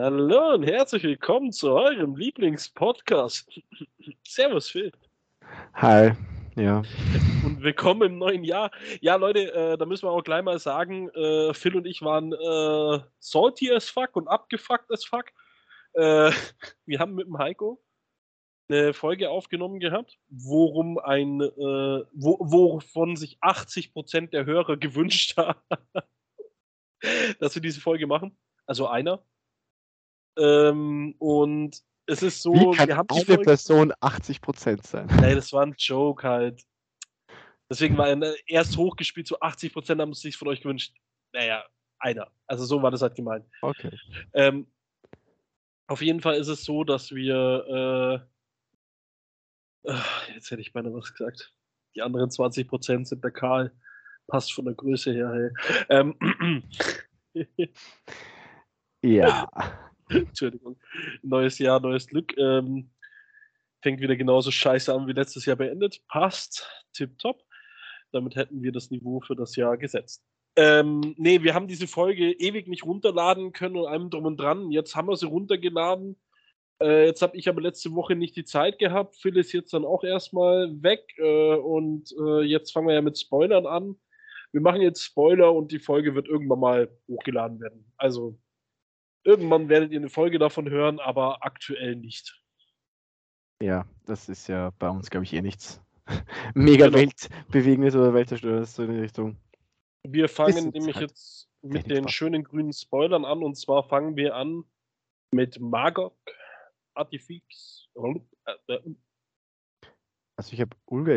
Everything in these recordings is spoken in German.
Hallo und herzlich willkommen zu eurem Lieblingspodcast. Servus, Phil. Hi, ja. Und willkommen im neuen Jahr. Ja, Leute, äh, da müssen wir auch gleich mal sagen, äh, Phil und ich waren äh, salty as fuck und abgefuckt as fuck. Äh, wir haben mit dem Heiko eine Folge aufgenommen gehabt, worum ein, äh, wo, wovon sich 80% der Hörer gewünscht haben, dass wir diese Folge machen. Also einer. Ähm, und es ist so, Wie kann wir haben die eine Folge, Person 80% sein? Nee, das war ein Joke halt. Deswegen war er erst hochgespielt, so 80% haben es sich von euch gewünscht. Naja, einer. Also so war das halt gemeint. Okay. Ähm, auf jeden Fall ist es so, dass wir. Äh, äh, jetzt hätte ich beinahe was gesagt. Die anderen 20% sind der Karl. Passt von der Größe her. Hey. Ähm, Ja. Entschuldigung. Neues Jahr, neues Glück. Ähm, fängt wieder genauso scheiße an wie letztes Jahr beendet. Passt. Tipptopp. Damit hätten wir das Niveau für das Jahr gesetzt. Ähm, nee, wir haben diese Folge ewig nicht runterladen können und allem drum und dran. Jetzt haben wir sie runtergeladen. Äh, jetzt habe ich aber letzte Woche nicht die Zeit gehabt. Phil ist jetzt dann auch erstmal weg äh, und äh, jetzt fangen wir ja mit Spoilern an. Wir machen jetzt Spoiler und die Folge wird irgendwann mal hochgeladen werden. Also irgendwann werdet ihr eine Folge davon hören, aber aktuell nicht. Ja, das ist ja bei uns, glaube ich, eh nichts mega Genau. weltbewegendes oder weltzerstörendes so in die Richtung. Wir fangen nämlich halt jetzt mit den Spaß. schönen grünen Spoilern an und zwar fangen wir an mit Magog, Artifix. Äh, äh, Also ich habe Ulga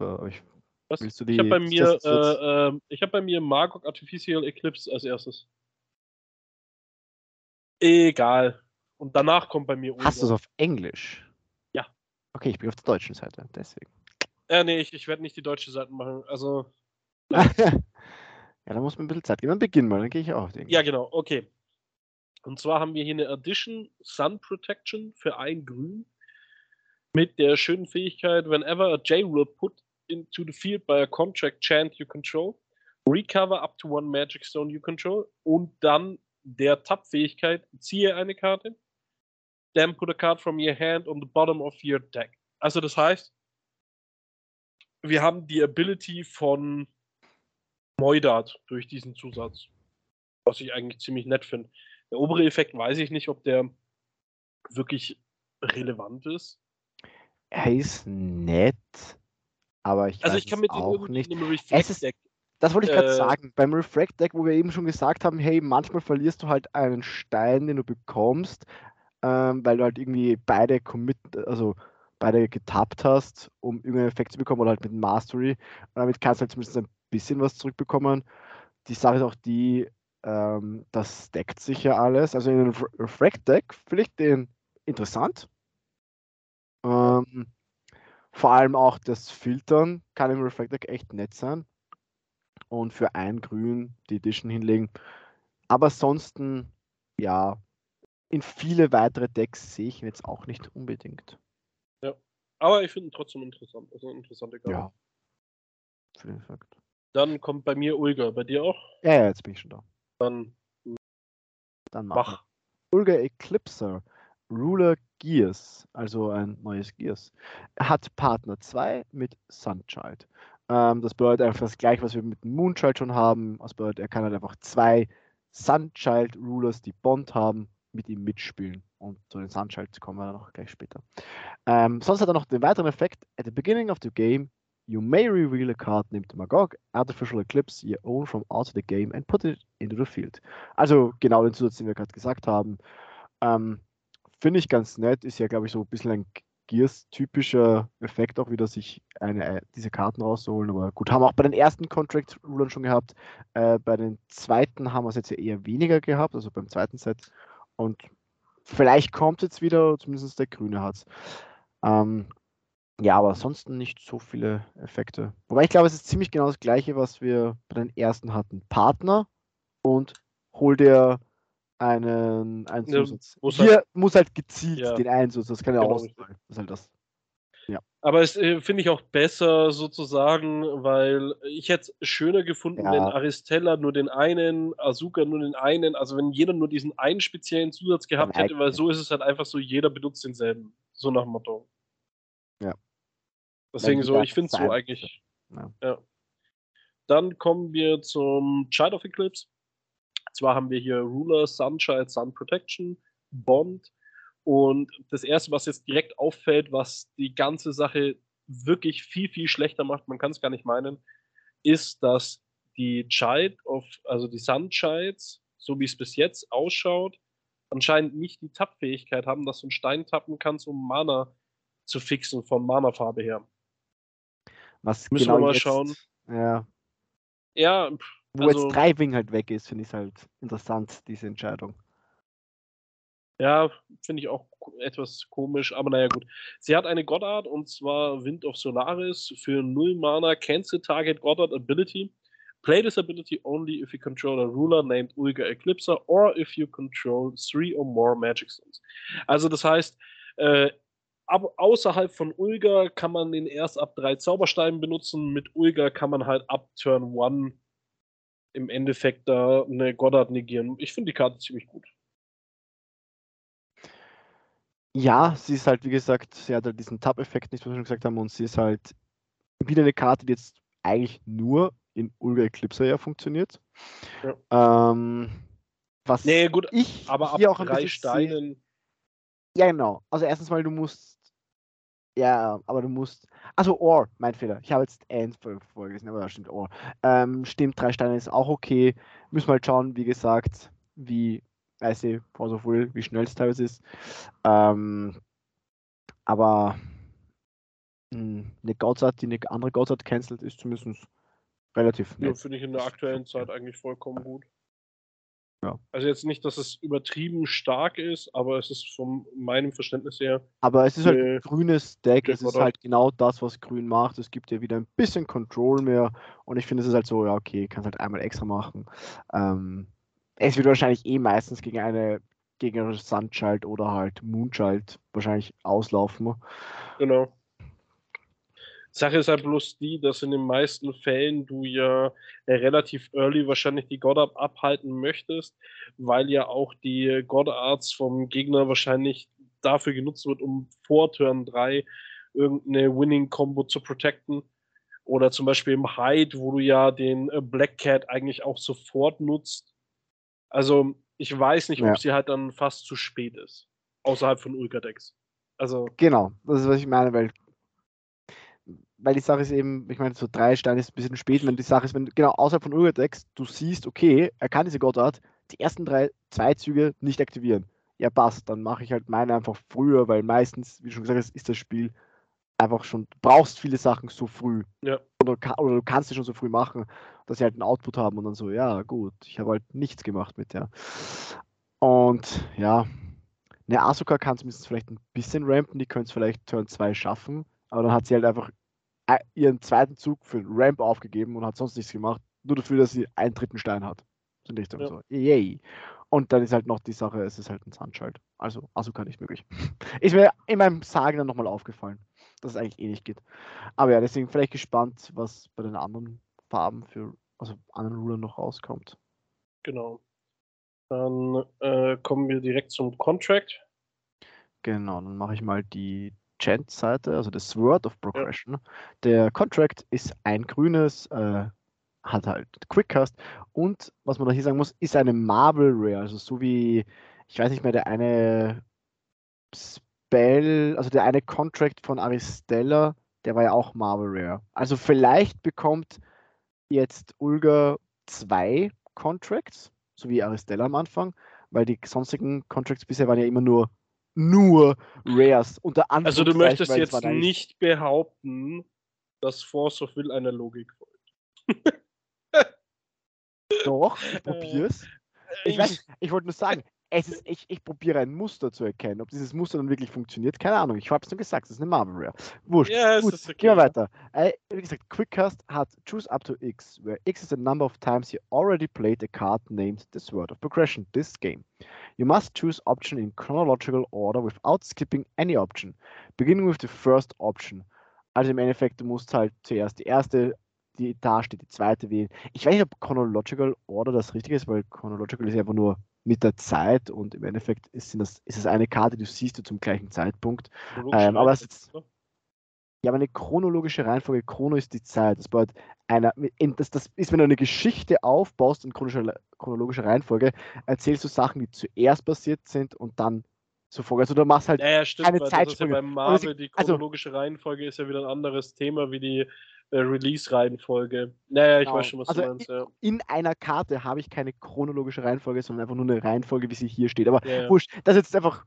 aber ich, was? Willst du ich habe die bei mir, äh, äh, ich habe bei mir Magog Artificial Eclipse als erstes. Egal. Und danach kommt bei mir hast du es auf Englisch? Ja. Okay, ich bin auf der deutschen Seite, deswegen. Äh, nee, ich, ich werde nicht die deutsche Seite machen. Also, ja, da muss man ein bisschen Zeit geben. Dann beginn mal, dann gehe ich auch auf den. Ja, genau, okay. Und zwar haben wir hier eine Addition Sun Protection für ein Grün mit der schönen Fähigkeit, whenever a J-Rule put into the field by a contract chant you control, recover up to one Magic Stone you control und dann der Tab-Fähigkeit, ziehe eine Karte, then put a card from your hand on the bottom of your deck. Also das heißt, wir haben die Ability von Moidat durch diesen Zusatz. Was ich eigentlich ziemlich nett finde. Der obere Effekt weiß ich nicht, ob der wirklich relevant ist. Er ist nett, aber ich Also weiß ich kann es mit dem auch nicht. Es ist-. Das wollte ich gerade Äh, sagen. Beim Refract-Deck, wo wir eben schon gesagt haben, hey, manchmal verlierst du halt einen Stein, den du bekommst, ähm, weil du halt irgendwie beide commit, also beide getappt hast, um irgendeinen Effekt zu bekommen oder halt mit Mastery. Und damit kannst du halt zumindest ein bisschen was zurückbekommen. Die Sache ist auch die, ähm, das deckt sich ja alles. Also in einem Ref- Refract-Deck finde ich den interessant. Ähm, vor allem auch das Filtern kann im Refract-Deck echt nett sein und für ein Grün die Edition hinlegen. Aber ansonsten, ja, in viele weitere Decks sehe ich ihn jetzt auch nicht unbedingt. Aber ich finde ihn trotzdem interessant. Also interessante Karte. Ja. Für den Fakt. Dann kommt bei mir Ulga. Bei dir auch? Ja, ja, jetzt bin ich schon da. Dann Dann mach. wir. Ulga Eclipser, Ruler Gears, also ein neues Gears, hat Partner 2 mit Sunchild. Ähm, das bedeutet einfach das gleiche, was wir mit dem Moonchild schon haben. Das bedeutet, er kann halt einfach zwei Sunchild Rulers, die Bond haben, mit ihm mitspielen. Und zu den Sunchild kommen wir dann noch gleich später. Ähm, sonst hat er noch den weiteren Effekt. At the beginning of the game, you may reveal a card named Magog, Artificial Eclipse, your own from out of the game and put it into the field. Also genau den Zusatz, den wir gerade gesagt haben. Ähm, Finde ich ganz nett. Ist ja, glaube ich, so ein bisschen ein Gears-typischer Effekt, auch wieder sich eine, äh, diese Karten rauszuholen. Aber gut, haben wir auch bei den ersten Contract-Rulern schon gehabt. Äh, bei den zweiten haben wir es jetzt ja eher weniger gehabt, also beim zweiten Set. Und vielleicht kommt jetzt wieder, zumindest der Grüne hat es. Ähm, ja, aber ansonsten nicht so viele Effekte. Wobei ich glaube, es ist ziemlich genau das gleiche, was wir bei den ersten hatten. Partner und hol dir einen, einen Ja, Zusatz. muss Hier muss halt gezielt Ja. den einen Zusatz, das kann ja Genau, ausfallen. Das ist halt das. Ja. Aber es äh, finde ich auch besser sozusagen, weil ich hätte es schöner gefunden, Ja. wenn Aristella nur den einen, Asuka nur den einen, also wenn jeder nur diesen einen speziellen Zusatz gehabt hätte, weil so ist es halt einfach so, jeder benutzt denselben. So nach dem Motto. Ja. Deswegen so, ich finde es so sein- eigentlich. Ja. Ja. Dann kommen wir zum Child of Eclipse. Zwar haben wir hier Ruler, Sunshine, Sun Protection, Bond. Und das erste, was jetzt direkt auffällt, was die ganze Sache wirklich viel, viel schlechter macht, man kann es gar nicht meinen, ist, dass die Child of, also die Sun Childs, so wie es bis jetzt ausschaut, anscheinend nicht die Tappfähigkeit haben, dass du einen Stein tappen kannst, um Mana zu fixen von Mana-Farbe her. Was Müssen genau wir mal jetzt, schauen. Ja, Ja, pff, wo Also- jetzt Driving halt weg ist, finde ich halt interessant, diese Entscheidung. Ja, finde ich auch etwas komisch, aber naja, gut. Sie hat eine Goddard und zwar Wind of Solaris für 0 Mana, Cancel Target Goddard Ability. Play this ability only if you control a ruler named Ulga Eclipser or if you control three or more Magic Stones. Also, das heißt, äh, ab, außerhalb von Ulga kann man den erst ab drei Zaubersteinen benutzen. Mit Ulga kann man halt ab Turn 1 im Endeffekt da eine Goddard negieren. Ich finde die Karte ziemlich gut. Ja, sie ist halt, wie gesagt, sie hat halt diesen Tab-Effekt nicht, was wir schon gesagt haben, und sie ist halt wieder eine Karte, die jetzt eigentlich nur in Ulga Eclipse ja funktioniert. Ähm, was Nee, gut, ich Aber ab hier auch ein drei sehe- Steinen. Ja, genau. Also erstens mal, du musst. Ja, aber du musst. Also Or, mein Fehler. Ich habe jetzt End vor- vorgelesen, aber da stimmt Or. Ähm, stimmt, drei Steine ist auch okay. Müssen wir halt schauen, wie gesagt, wie, weiß ich, Force of Will, wie schnell es teilweise ist. Ähm, aber mh, eine Godsart, die eine andere Godsart cancelt, ist zumindest relativ Ja, finde ich in der aktuellen Zeit eigentlich vollkommen gut. Ja. Also jetzt nicht, dass es übertrieben stark ist, aber es ist von meinem Verständnis her. Aber es ist halt ein grünes Deck, es ist halt genau das, was grün macht. Es gibt ja wieder ein bisschen Control mehr und ich finde, es ist halt so, ja, okay, kannst halt einmal extra machen. Ähm, es wird wahrscheinlich eh meistens gegen eine gegnerische Sunchild oder halt Moonchild wahrscheinlich auslaufen. Genau. Sache ist halt bloß die, dass in den meisten Fällen du ja äh, relativ early wahrscheinlich die God-Up abhalten möchtest, weil ja auch die God-Arts vom Gegner wahrscheinlich dafür genutzt wird, um vor Turn 3 irgendeine Winning-Combo zu protecten. Oder zum Beispiel im Hide, wo du ja den äh, Black Cat eigentlich auch sofort nutzt. Also ich weiß nicht, Ja. ob sie halt dann fast zu spät ist. Außerhalb von Ulka-Decks. Also, Genau, das ist, was ich meine, weil, weil die Sache ist eben, ich meine, so drei Steine ist ein bisschen spät, wenn die Sache ist, wenn genau außerhalb von Urdex du siehst, okay, er kann diese Gottart, die ersten drei, zwei Züge nicht aktivieren. Ja, passt, dann mache ich halt meine einfach früher, weil meistens, wie du schon gesagt hast, ist das Spiel einfach schon, du brauchst viele Sachen so früh. Ja. Oder, oder du kannst sie schon so früh machen, dass sie halt einen Output haben und dann so, ja, gut, ich habe halt nichts gemacht mit der. Und ja, eine Asuka kann zumindest vielleicht ein bisschen rampen, die könnte es vielleicht Turn 2 schaffen, aber dann hat sie halt einfach ihren zweiten Zug für den Ramp aufgegeben und hat sonst nichts gemacht, nur dafür, dass sie einen dritten Stein hat. In Richtung Ja. so. Yay. Und dann ist halt noch die Sache, es ist halt ein Sunchild. Also Asuka nicht möglich. Ist mir in meinem Sagen dann nochmal aufgefallen, dass es eigentlich eh nicht geht. Aber ja, deswegen vielleicht gespannt, was bei den anderen Farben für, also anderen Rulern noch rauskommt. Genau. Dann äh, kommen wir direkt zum Contract. Genau, dann mache ich mal die Chant-Seite, also das Sword of Progression. Der Contract ist ein grünes, äh, hat halt Quickcast und was man da hier sagen muss, ist eine Marble Rare, also so wie, ich weiß nicht mehr, der eine Spell, also der eine Contract von Aristella, der war ja auch Marble Rare. Also vielleicht bekommt jetzt Ulga zwei Contracts, so wie Aristella am Anfang, weil die sonstigen Contracts bisher waren ja immer nur nur Rares. Unter Also du möchtest jetzt nicht behaupten, dass Force of Will einer Logik folgt. Doch, ich probier's. Ich, weiß ich wollte nur sagen, es ist, ich, ich probiere ein Muster zu erkennen. Ob dieses Muster dann wirklich funktioniert, keine Ahnung. Ich habe es nur gesagt, das ist eine Marvel Rare. Wurscht. Ja, es Gut, okay. gehen wir weiter. Äh, wie gesagt, Quickcast hat choose up to X, where X is the number of times you already played a card named the Sword of Progression this game. You must choose option in chronological order without skipping any option, beginning with the first option. Also im Endeffekt, du musst halt zuerst die erste, die da steht, die zweite wählen. Ich weiß nicht, ob chronological order das richtige ist, weil chronological ist einfach nur mit der Zeit und im Endeffekt ist, das, ist es eine Karte, die du siehst du zum gleichen Zeitpunkt. Ähm, aber es ist- Ja, aber eine chronologische Reihenfolge, Chrono ist die Zeit. Das bedeutet, einer, in, das, das ist, wenn du eine Geschichte aufbaust in chronologischer, chronologischer Reihenfolge, erzählst du Sachen, die zuerst passiert sind und dann so vor. Also du machst halt, Ja, ja, stimmt, ja Zeitsprünge. beim Aber sie- Marvel, die also- chronologische Reihenfolge ist ja wieder ein anderes Thema wie die Release-Reihenfolge. Naja, ich Genau. weiß schon, was Also du meinst, ja. in einer Karte habe ich keine chronologische Reihenfolge, sondern einfach nur eine Reihenfolge, wie sie hier steht. Aber Ja, ja. wurscht, das ist jetzt einfach,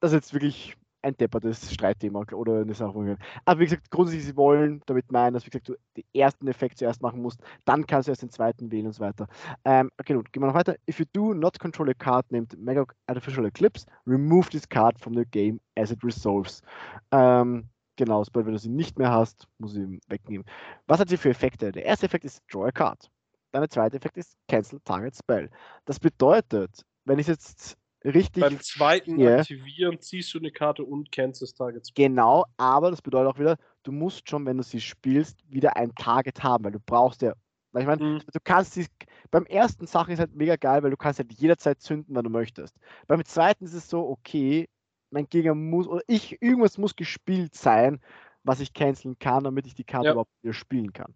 das ist jetzt wirklich ein deppertes Streitthema oder eine Sache. Aber wie gesagt, grundsätzlich, sie wollen damit meinen, dass wie gesagt, du den ersten Effekt zuerst machen musst, dann kannst du erst den zweiten wählen und so weiter. Ähm, okay, gut, gehen wir noch weiter. If you do not control a card named Mega Artificial Eclipse, remove this card from the game as it resolves. Ähm, genau, sobald wenn du sie nicht mehr hast, muss sie wegnehmen. Was hat sie für Effekte? Der erste Effekt ist Draw a Card. Dann der zweite Effekt ist Cancel Target Spell. Das bedeutet, wenn ich jetzt richtig Beim zweiten Ja. Aktivieren ziehst du eine Karte und cancelst Targets. Genau, aber das bedeutet auch wieder, du musst schon, wenn du sie spielst, wieder ein Target haben, weil du brauchst ja, weil ich meine, Mhm. du kannst sie, beim ersten Sachen ist halt mega geil, weil du kannst halt jederzeit zünden, wann du möchtest. Beim zweiten ist es so, okay, mein Gegner muss, oder ich, irgendwas muss gespielt sein, was ich canceln kann, damit ich die Karte Ja. überhaupt wieder spielen kann.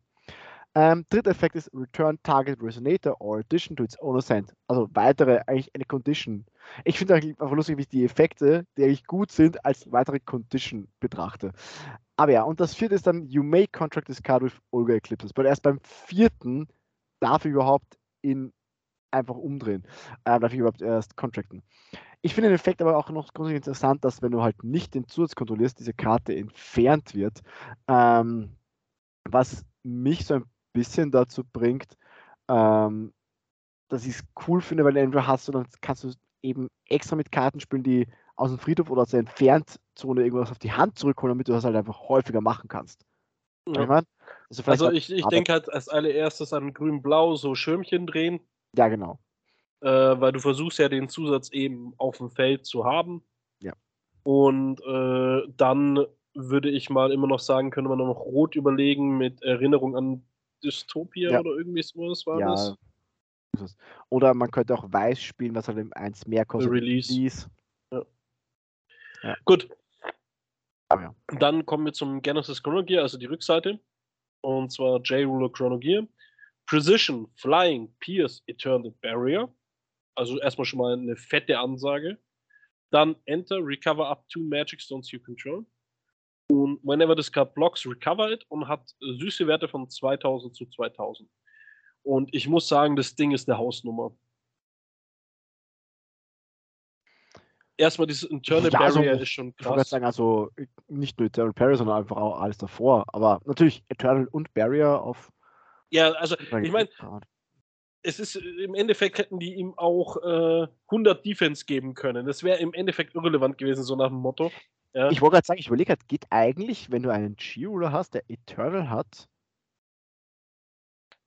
Ähm, dritter Effekt ist Return Target Resonator or Addition to its own Ascent. Also weitere, eigentlich eine Condition. Ich finde eigentlich einfach lustig, wie ich die Effekte, die eigentlich gut sind, als weitere Condition betrachte. Aber ja, und das vierte ist dann, you may contract this card with Olga Eclipses. Weil erst beim vierten darf ich überhaupt in einfach umdrehen. Äh, darf ich überhaupt erst contracten. Ich finde den Effekt aber auch noch grundsätzlich interessant, dass wenn du halt nicht den Zusatz kontrollierst, diese Karte entfernt wird. Ähm, was mich so ein bisschen dazu bringt, ähm, dass ich es cool finde, weil entweder hast du, dann kannst du eben extra mit Karten spielen, die aus dem Friedhof oder aus der Entferntzone irgendwas auf die Hand zurückholen, damit du das halt einfach häufiger machen kannst. Ja. Ich mein? also, Also ich, ich denke halt als allererstes an Grün-Blau so Schirmchen drehen, Ja, genau. äh, weil du versuchst ja den Zusatz eben auf dem Feld zu haben. Ja. Und äh, dann würde ich mal immer noch sagen, könnte man noch Rot überlegen mit Erinnerung an Dystopia Ja. oder irgendwie sowas war Ja, das. Oder man könnte auch Weiß spielen, was halt eins mehr kostet. Release. Release. Gut. Aber ja. Dann kommen wir zum Genesis Chrono Gear, also die Rückseite. Und zwar J-Ruler Chrono Gear. Precision, Flying, Pierce, Eternal Barrier. Also erstmal schon mal eine fette Ansage. Dann Enter, Recover up to Magic Stones you control. Und whenever this card blocks, recover it und hat süße Werte von 2000 zu 2000. Und ich muss sagen, das Ding ist eine Hausnummer. Erstmal dieses Internal Ja, also, Barrier ist schon Ich wollte gerade krass. sagen, also nicht nur Eternal Barrier, sondern einfach auch alles davor. Aber natürlich Eternal und Barrier auf. Ja, also ich meine, es ist im Endeffekt hätten die ihm auch äh, 100 Defense geben können. Das wäre im Endeffekt irrelevant gewesen, so nach dem Motto. Ja, Ich wollte gerade sagen, ich überlege gerade, geht eigentlich, wenn du einen G-Ruler hast, der Eternal hat.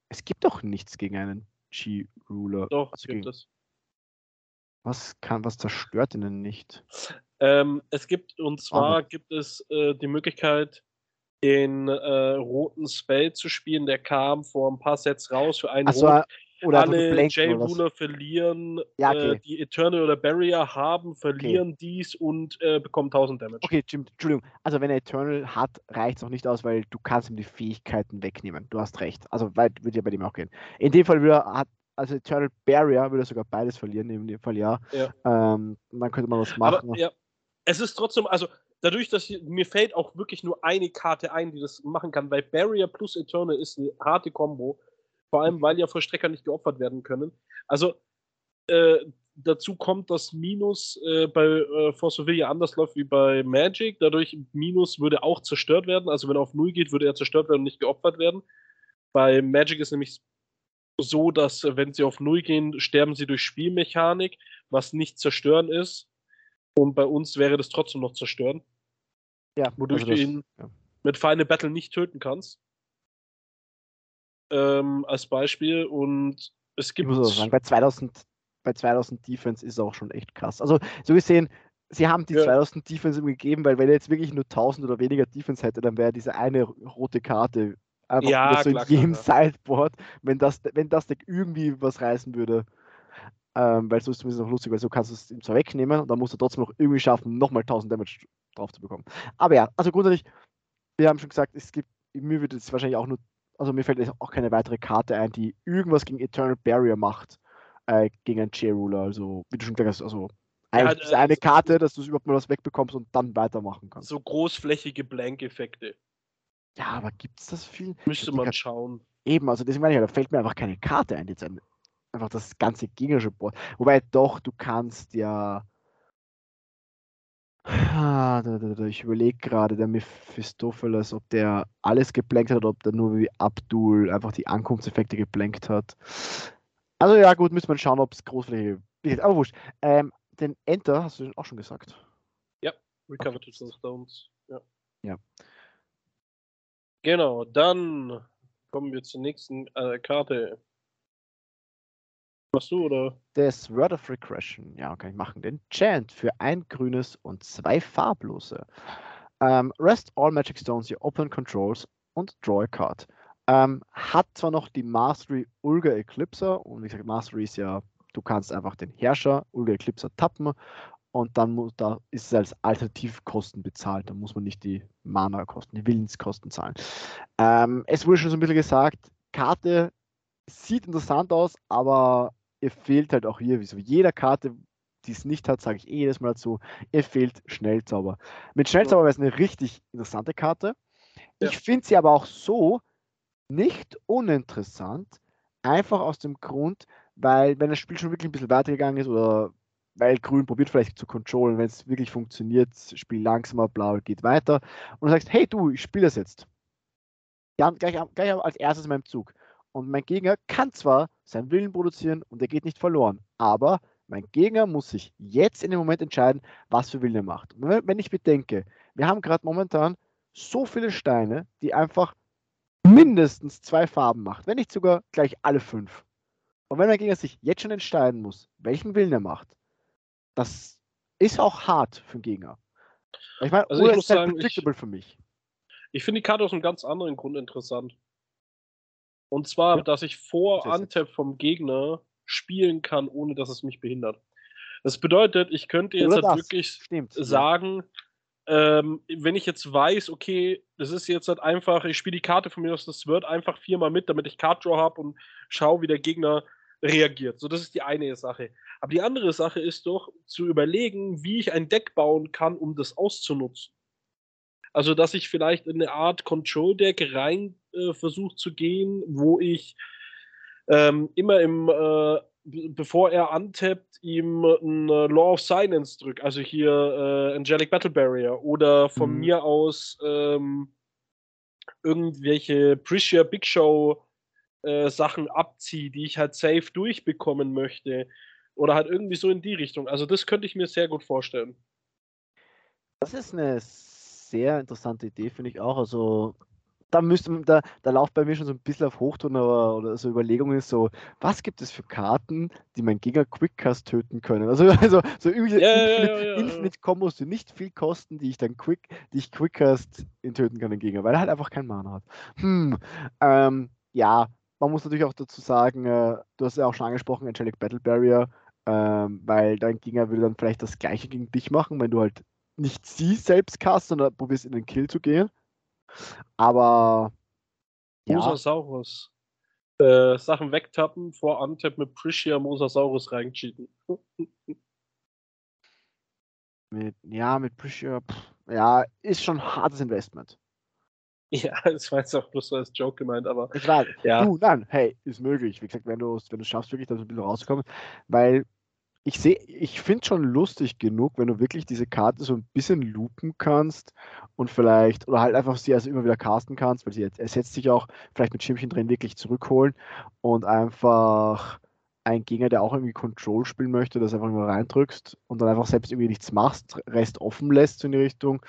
Es gibt doch nichts gegen einen G-Ruler. doch, also gibt es. Was kann, was zerstört ihn denn nicht? Ähm, es gibt, und zwar gibt es äh, die Möglichkeit, den äh, roten Spell zu spielen. Der kam vor ein paar Sets raus für einen Achso, Rot. oder Alle? J-Ruler verlieren, Ja, äh, okay. die Eternal oder Barrier haben, verlieren dies und äh, bekommen 1000 Damage. Okay, Jim, Entschuldigung. Also wenn er Eternal hat, reicht es noch nicht aus, weil du kannst ihm die Fähigkeiten wegnehmen. Du hast recht. Also weit würde ja bei dem auch gehen. In dem Fall würde er, also Eternal Barrier würde er sogar beides verlieren, in dem Fall ja. Ja. Ähm, und dann könnte man was machen. Aber ja, es ist trotzdem, also dadurch, dass ich, mir fällt auch wirklich nur eine Karte ein, die das machen kann, weil Barrier plus Eternal ist eine harte Combo. Vor allem, weil ja Vollstrecker nicht geopfert werden können. Also äh, dazu kommt, dass Minus äh, bei äh, Force of Will ja anders läuft wie bei Magic. Dadurch Minus würde auch zerstört werden. Also wenn er auf Null geht, würde er zerstört werden und nicht geopfert werden. Bei Magic ist nämlich so, dass wenn sie auf Null gehen, sterben sie durch Spielmechanik, was nicht zerstören ist. Und bei uns wäre das trotzdem noch zerstören. Ja, wodurch also das- du ihn ja. mit Final Battle nicht töten kannst. Ähm, als Beispiel. Und es Ich gibt. muss auch sagen, bei 2000, bei 2000 Defense ist es auch schon echt krass. Also, so gesehen, sie haben die Ja. 2000 Defense ihm gegeben, weil wenn er jetzt wirklich nur 1000 oder weniger Defense hätte, dann wäre diese eine rote Karte einfach Ja, so klar, in jedem klar, Sideboard, wenn das, wenn das Deck irgendwie was reißen würde. Ähm, weil so ist es zumindest noch lustig, weil so kannst du es ihm zwar wegnehmen und dann musst du trotzdem noch irgendwie schaffen, nochmal 1000 Damage drauf zu bekommen. Aber ja, also grundsätzlich, wir haben schon gesagt, es gibt, mir würde es wahrscheinlich auch nur, also mir fällt jetzt auch keine weitere Karte ein, die irgendwas gegen Eternal Barrier macht, äh, gegen einen J-Ruler. Also, wie du schon gesagt hast, also Ja, eigentlich äh, eine Karte, dass du überhaupt mal was wegbekommst und dann weitermachen kannst. so großflächige Blank-Effekte. Ja, aber gibt es das viel? Müsste man schauen. Eben, also deswegen meine ich, ja, da fällt mir einfach keine Karte ein, die jetzt ein, einfach das ganze gegnerische Board. Wobei doch, du kannst ja. Ah, ich überlege gerade, der Mephistopheles, ob der alles geblankt hat oder ob der nur wie Abdul einfach die Ankunftseffekte geblankt hat. Also ja, gut, müsste man schauen, ob es großflächige. Aber wurscht. Ähm, den Enter hast du auch schon gesagt. Recover Okay. to Stones. Ja. Ja. Genau, dann kommen wir zur nächsten äh, Karte. Machst du oder? Das Word of Regression, ja, kann ich machen. Den Chant für ein grünes und zwei farblose. Ähm, rest all Magic Stones your open controls und draw a card. Ähm, hat zwar noch die Mastery Ulga Eclipser und wie gesagt, Mastery ist ja, du kannst einfach den Herrscher Ulga Eclipser tappen und dann muss, da ist es als Alternativkosten bezahlt. Da muss man nicht die Mana-Kosten, die Willenskosten zahlen. Ähm, es wurde schon so ein bisschen gesagt, Karte sieht interessant aus, aber ihr fehlt halt auch hier, wie so jeder Karte, die es nicht hat, sage ich eh jedes Mal dazu, ihr fehlt Schnellzauber. Mit Schnellzauber wäre es eine richtig interessante Karte. Ja. Ich finde sie aber auch so nicht uninteressant, einfach aus dem Grund, weil wenn das Spiel schon wirklich ein bisschen weitergegangen ist oder weil Grün probiert vielleicht zu controllen, wenn es wirklich funktioniert, Spiel langsamer, blau, geht weiter und du sagst, hey du, ich spiele das jetzt. Gleich, gleich als erstes in meinem Zug. Und mein Gegner kann zwar seinen Willen produzieren und er geht nicht verloren, aber mein Gegner muss sich jetzt in dem Moment entscheiden, was für Willen er macht. Und wenn, ich bedenke, wir haben gerade momentan so viele Steine, die einfach mindestens zwei Farben macht, wenn nicht sogar gleich alle fünf. Und wenn mein Gegner sich jetzt schon entscheiden muss, welchen Willen er macht, das ist auch hart für den Gegner. Ich meine, Also ich muss halt sagen, ich- predictable für mich. Ich finde die Karte aus einem ganz anderen Grund interessant. Und zwar, Ja. dass ich vor. Untap vom Gegner spielen kann, ohne dass es mich behindert. Das bedeutet, ich könnte jetzt halt wirklich Stimmt. sagen, ähm, wenn ich jetzt weiß, okay, das ist jetzt halt einfach, ich spiele die Karte von mir aus, das wird einfach viermal mit, damit ich Card Draw habe und schaue, wie der Gegner reagiert. So, das ist die eine Sache. Aber die andere Sache ist doch zu überlegen, wie ich ein Deck bauen kann, um das auszunutzen. Also, dass ich vielleicht in eine Art Control-Deck rein äh, versuche zu gehen, wo ich ähm, immer im, äh, be- bevor er untappt, ihm ein äh, Law of Silence drückt. Also hier äh, Angelic Battle Barrier. Oder von Mhm. mir aus ähm, irgendwelche Prisha Big Show äh, Sachen abziehe, die ich halt safe durchbekommen möchte. Oder halt irgendwie so in die Richtung. Also das könnte ich mir sehr gut vorstellen. Das ist eine sehr interessante Idee, finde ich auch. Also, da müsste man, da, da läuft bei mir schon so ein bisschen auf Hochtouren aber, oder so Überlegungen so, was gibt es für Karten, die mein Gegner Quickcast töten können? Also, also so irgendwelche Ja, Infinite, ja, ja. Infinite Kombos, die nicht viel kosten, die ich dann quick, die ich Quickcast in töten kann, den Gegner, weil er halt einfach kein Mana hat. Hm, ähm, ja, man muss natürlich auch dazu sagen, äh, du hast ja auch schon angesprochen, Angelic Battle Barrier, ähm, weil dein Gegner würde dann vielleicht das gleiche gegen dich machen, wenn du halt nicht sie selbst cast, sondern probierst in den Kill zu gehen. Aber ja, Mosasaurus. Äh, Sachen wegtappen, vor Untap mit Prisha Mosasaurus reincheaten. mit, ja, mit pff, ja, ist schon ein hartes Investment. Ja, das war jetzt auch bloß so als Joke gemeint, aber Ich weiß, ja. du, nein, hey, ist möglich. Wie gesagt, wenn du es wenn du's schaffst, wirklich da so ein bisschen rauszukommen, weil ich sehe, ich finde schon lustig genug, wenn du wirklich diese Karte so ein bisschen loopen kannst und vielleicht, oder halt einfach sie also immer wieder casten kannst, weil sie jetzt ersetzt sich auch, vielleicht mit Schimpchen drin wirklich zurückholen und einfach ein Gegner, der auch irgendwie Control spielen möchte, das einfach nur reindrückst und dann einfach selbst irgendwie nichts machst, Rest offen lässt in die Richtung.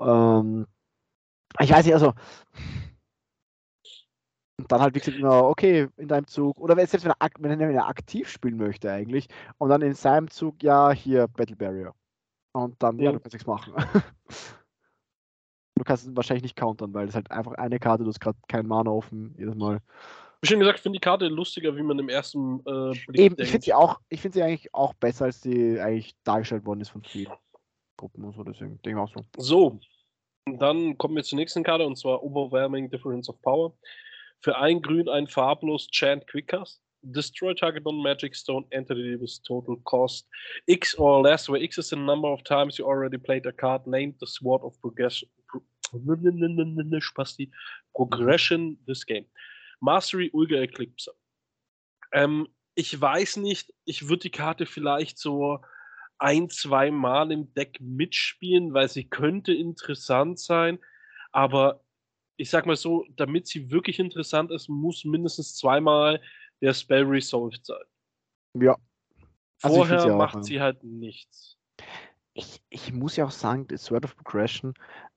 Ähm, ich weiß nicht, also und dann halt, wie gesagt, immer, okay, in deinem Zug, oder selbst wenn er, wenn er aktiv spielen möchte eigentlich, und dann in seinem Zug, ja, hier, Battle Barrier. Und dann, ja, du kannst nichts machen. du kannst es wahrscheinlich nicht countern, weil es halt einfach eine Karte, du hast gerade kein Mana offen, jedes Mal. Wie schon gesagt, ich finde die Karte lustiger, wie man im ersten äh, Blick Eben, denkt. ich finde sie auch, ich finde sie eigentlich auch besser, als sie eigentlich dargestellt worden ist von vielen Gruppen und so, deswegen denke ich auch so. So, dann kommen wir zur nächsten Karte und zwar Overwhelming Difference of Power. Für ein Grün ein farblos Chant Quickcast. Destroy target non-magic stone entity with total cost X or less, where X is the number of times you already played a card named the Sword of Progression. Spasti. Progression this game. Mastery Ulga Eclipse. Ähm, ich weiß nicht, ich würde die Karte vielleicht so ein, zwei Mal im Deck mitspielen, weil sie könnte interessant sein, aber ich sag mal so, damit sie wirklich interessant ist, muss mindestens zweimal der Spell resolved sein. Ja. Also Vorher ja macht sie halt nichts. Ich, ich muss ja auch sagen, das Sword of Progression,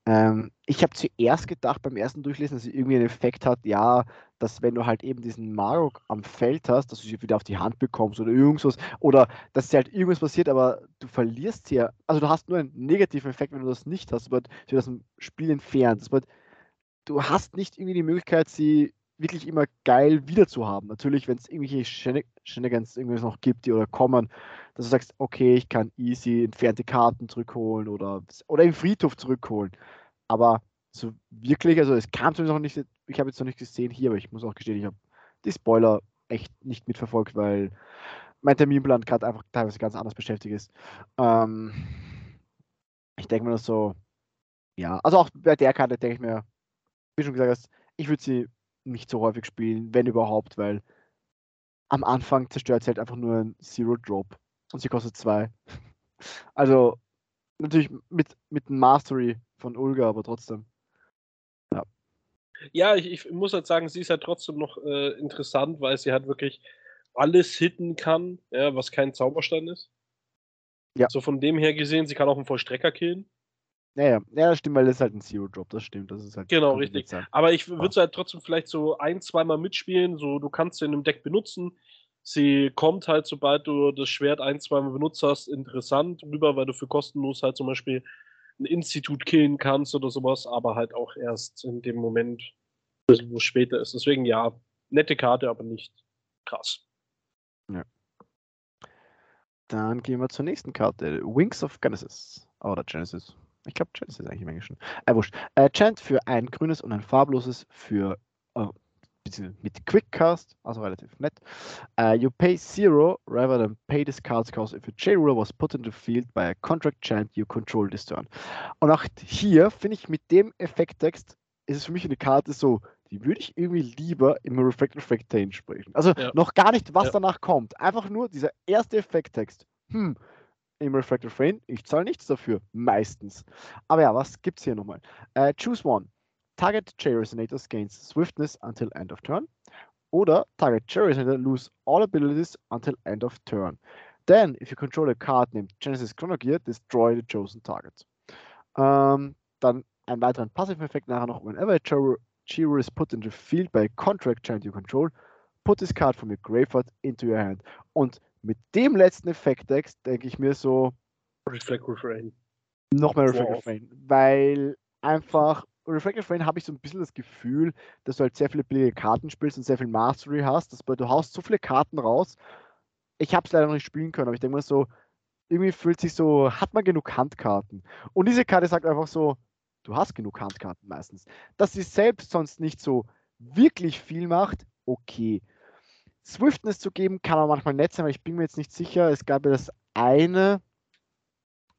ähm, ich habe zuerst gedacht beim ersten Durchlesen, dass sie irgendwie einen Effekt hat, ja, dass wenn du halt eben diesen Marok am Feld hast, dass du sie wieder auf die Hand bekommst oder irgendwas, oder dass dir halt irgendwas passiert, aber du verlierst sie ja, also du hast nur einen negativen Effekt, wenn du das nicht hast, aber du das Spiel entfernt. Das bedeutet, du hast nicht irgendwie die Möglichkeit, sie wirklich immer geil wiederzuhaben. Natürlich, wenn es irgendwelche Shenanigans irgendwas noch gibt, die oder kommen, dass du sagst, okay, ich kann easy entfernte Karten zurückholen oder, oder im Friedhof zurückholen. Aber so wirklich, also es kam zumindest noch nicht, ich habe jetzt noch nicht gesehen hier, aber ich muss auch gestehen, ich habe die Spoiler echt nicht mitverfolgt, weil mein Terminplan gerade einfach teilweise ganz anders beschäftigt ist. Ähm, ich denke mir so, ja, also auch bei der Karte denke ich mir, wie schon gesagt hast, ich würde sie nicht so häufig spielen, wenn überhaupt, weil am Anfang zerstört sie halt einfach nur ein Zero Drop und sie kostet zwei. Also natürlich mit, mit Mastery von Ulga, aber trotzdem. Ja. Ja, ich, ich muss halt sagen, sie ist halt trotzdem noch äh, interessant, weil sie halt wirklich alles hitten kann, ja, was kein Zauberstein ist. Ja. So von dem her gesehen, sie kann auch einen Vollstrecker killen. Ja, ja, stimmt, weil das ist halt ein Zero-Drop, das stimmt. Das ist halt genau, richtig. Sein. Aber ich würde es halt trotzdem vielleicht so ein, zweimal mitspielen, so du kannst sie in einem Deck benutzen. Sie kommt halt, sobald du das Schwert ein, zweimal benutzt hast, interessant rüber, weil du für kostenlos halt zum Beispiel ein Institut killen kannst oder sowas, aber halt auch erst in dem Moment, wo es später ist. Deswegen ja, nette Karte, aber nicht krass. Ja. Dann gehen wir zur nächsten Karte. Wings of Genesis. Oder Genesis. Ich glaube, Chant ist eigentlich im Englischen. Äh, wurscht. Äh, Chant für ein grünes und ein farbloses für äh, mit Quickcast, also relativ nett. Uh, you pay zero rather than pay this card's cost if a J-Ruler was put in the field by a contract chant you control this turn. Und auch hier finde ich mit dem Effekttext ist es für mich eine Karte so, die würde ich irgendwie lieber im Reflected Effect sprechen. Also ja. noch gar nicht, was ja. danach kommt. Einfach nur dieser erste Effekttext. Hm, im Refractor Frame. Ich zahle nichts dafür, meistens. Aber ja, was gibt es hier nochmal? Uh, choose one. Target J-Resonators gains Swiftness until end of turn. Oder Target J-Resonator lose all abilities until end of turn. Then, if you control a card named Genesis Chronogear, destroy the chosen target. Ähm, dann einen weiteren Passive-Effekt nachher noch. Whenever a Chiro is put in the field by a contract giant you control, put this card from your graveyard into your hand. Und mit dem letzten Effekttext denke ich mir so. Reflect Refrain. Noch mehr Reflect wow. Refrain. Weil einfach Reflect Refrain habe ich so ein bisschen das Gefühl, dass du halt sehr viele billige Karten spielst und sehr viel Mastery hast. Dass du haust so viele Karten raus. Ich habe es leider noch nicht spielen können, aber ich denke mir so, irgendwie fühlt sich so, hat man genug Handkarten? Und diese Karte sagt einfach so, du hast genug Handkarten meistens. Dass sie selbst sonst nicht so wirklich viel macht, okay. Swiftness zu geben, kann auch manchmal nett sein, aber ich bin mir jetzt nicht sicher. Es gab ja das eine,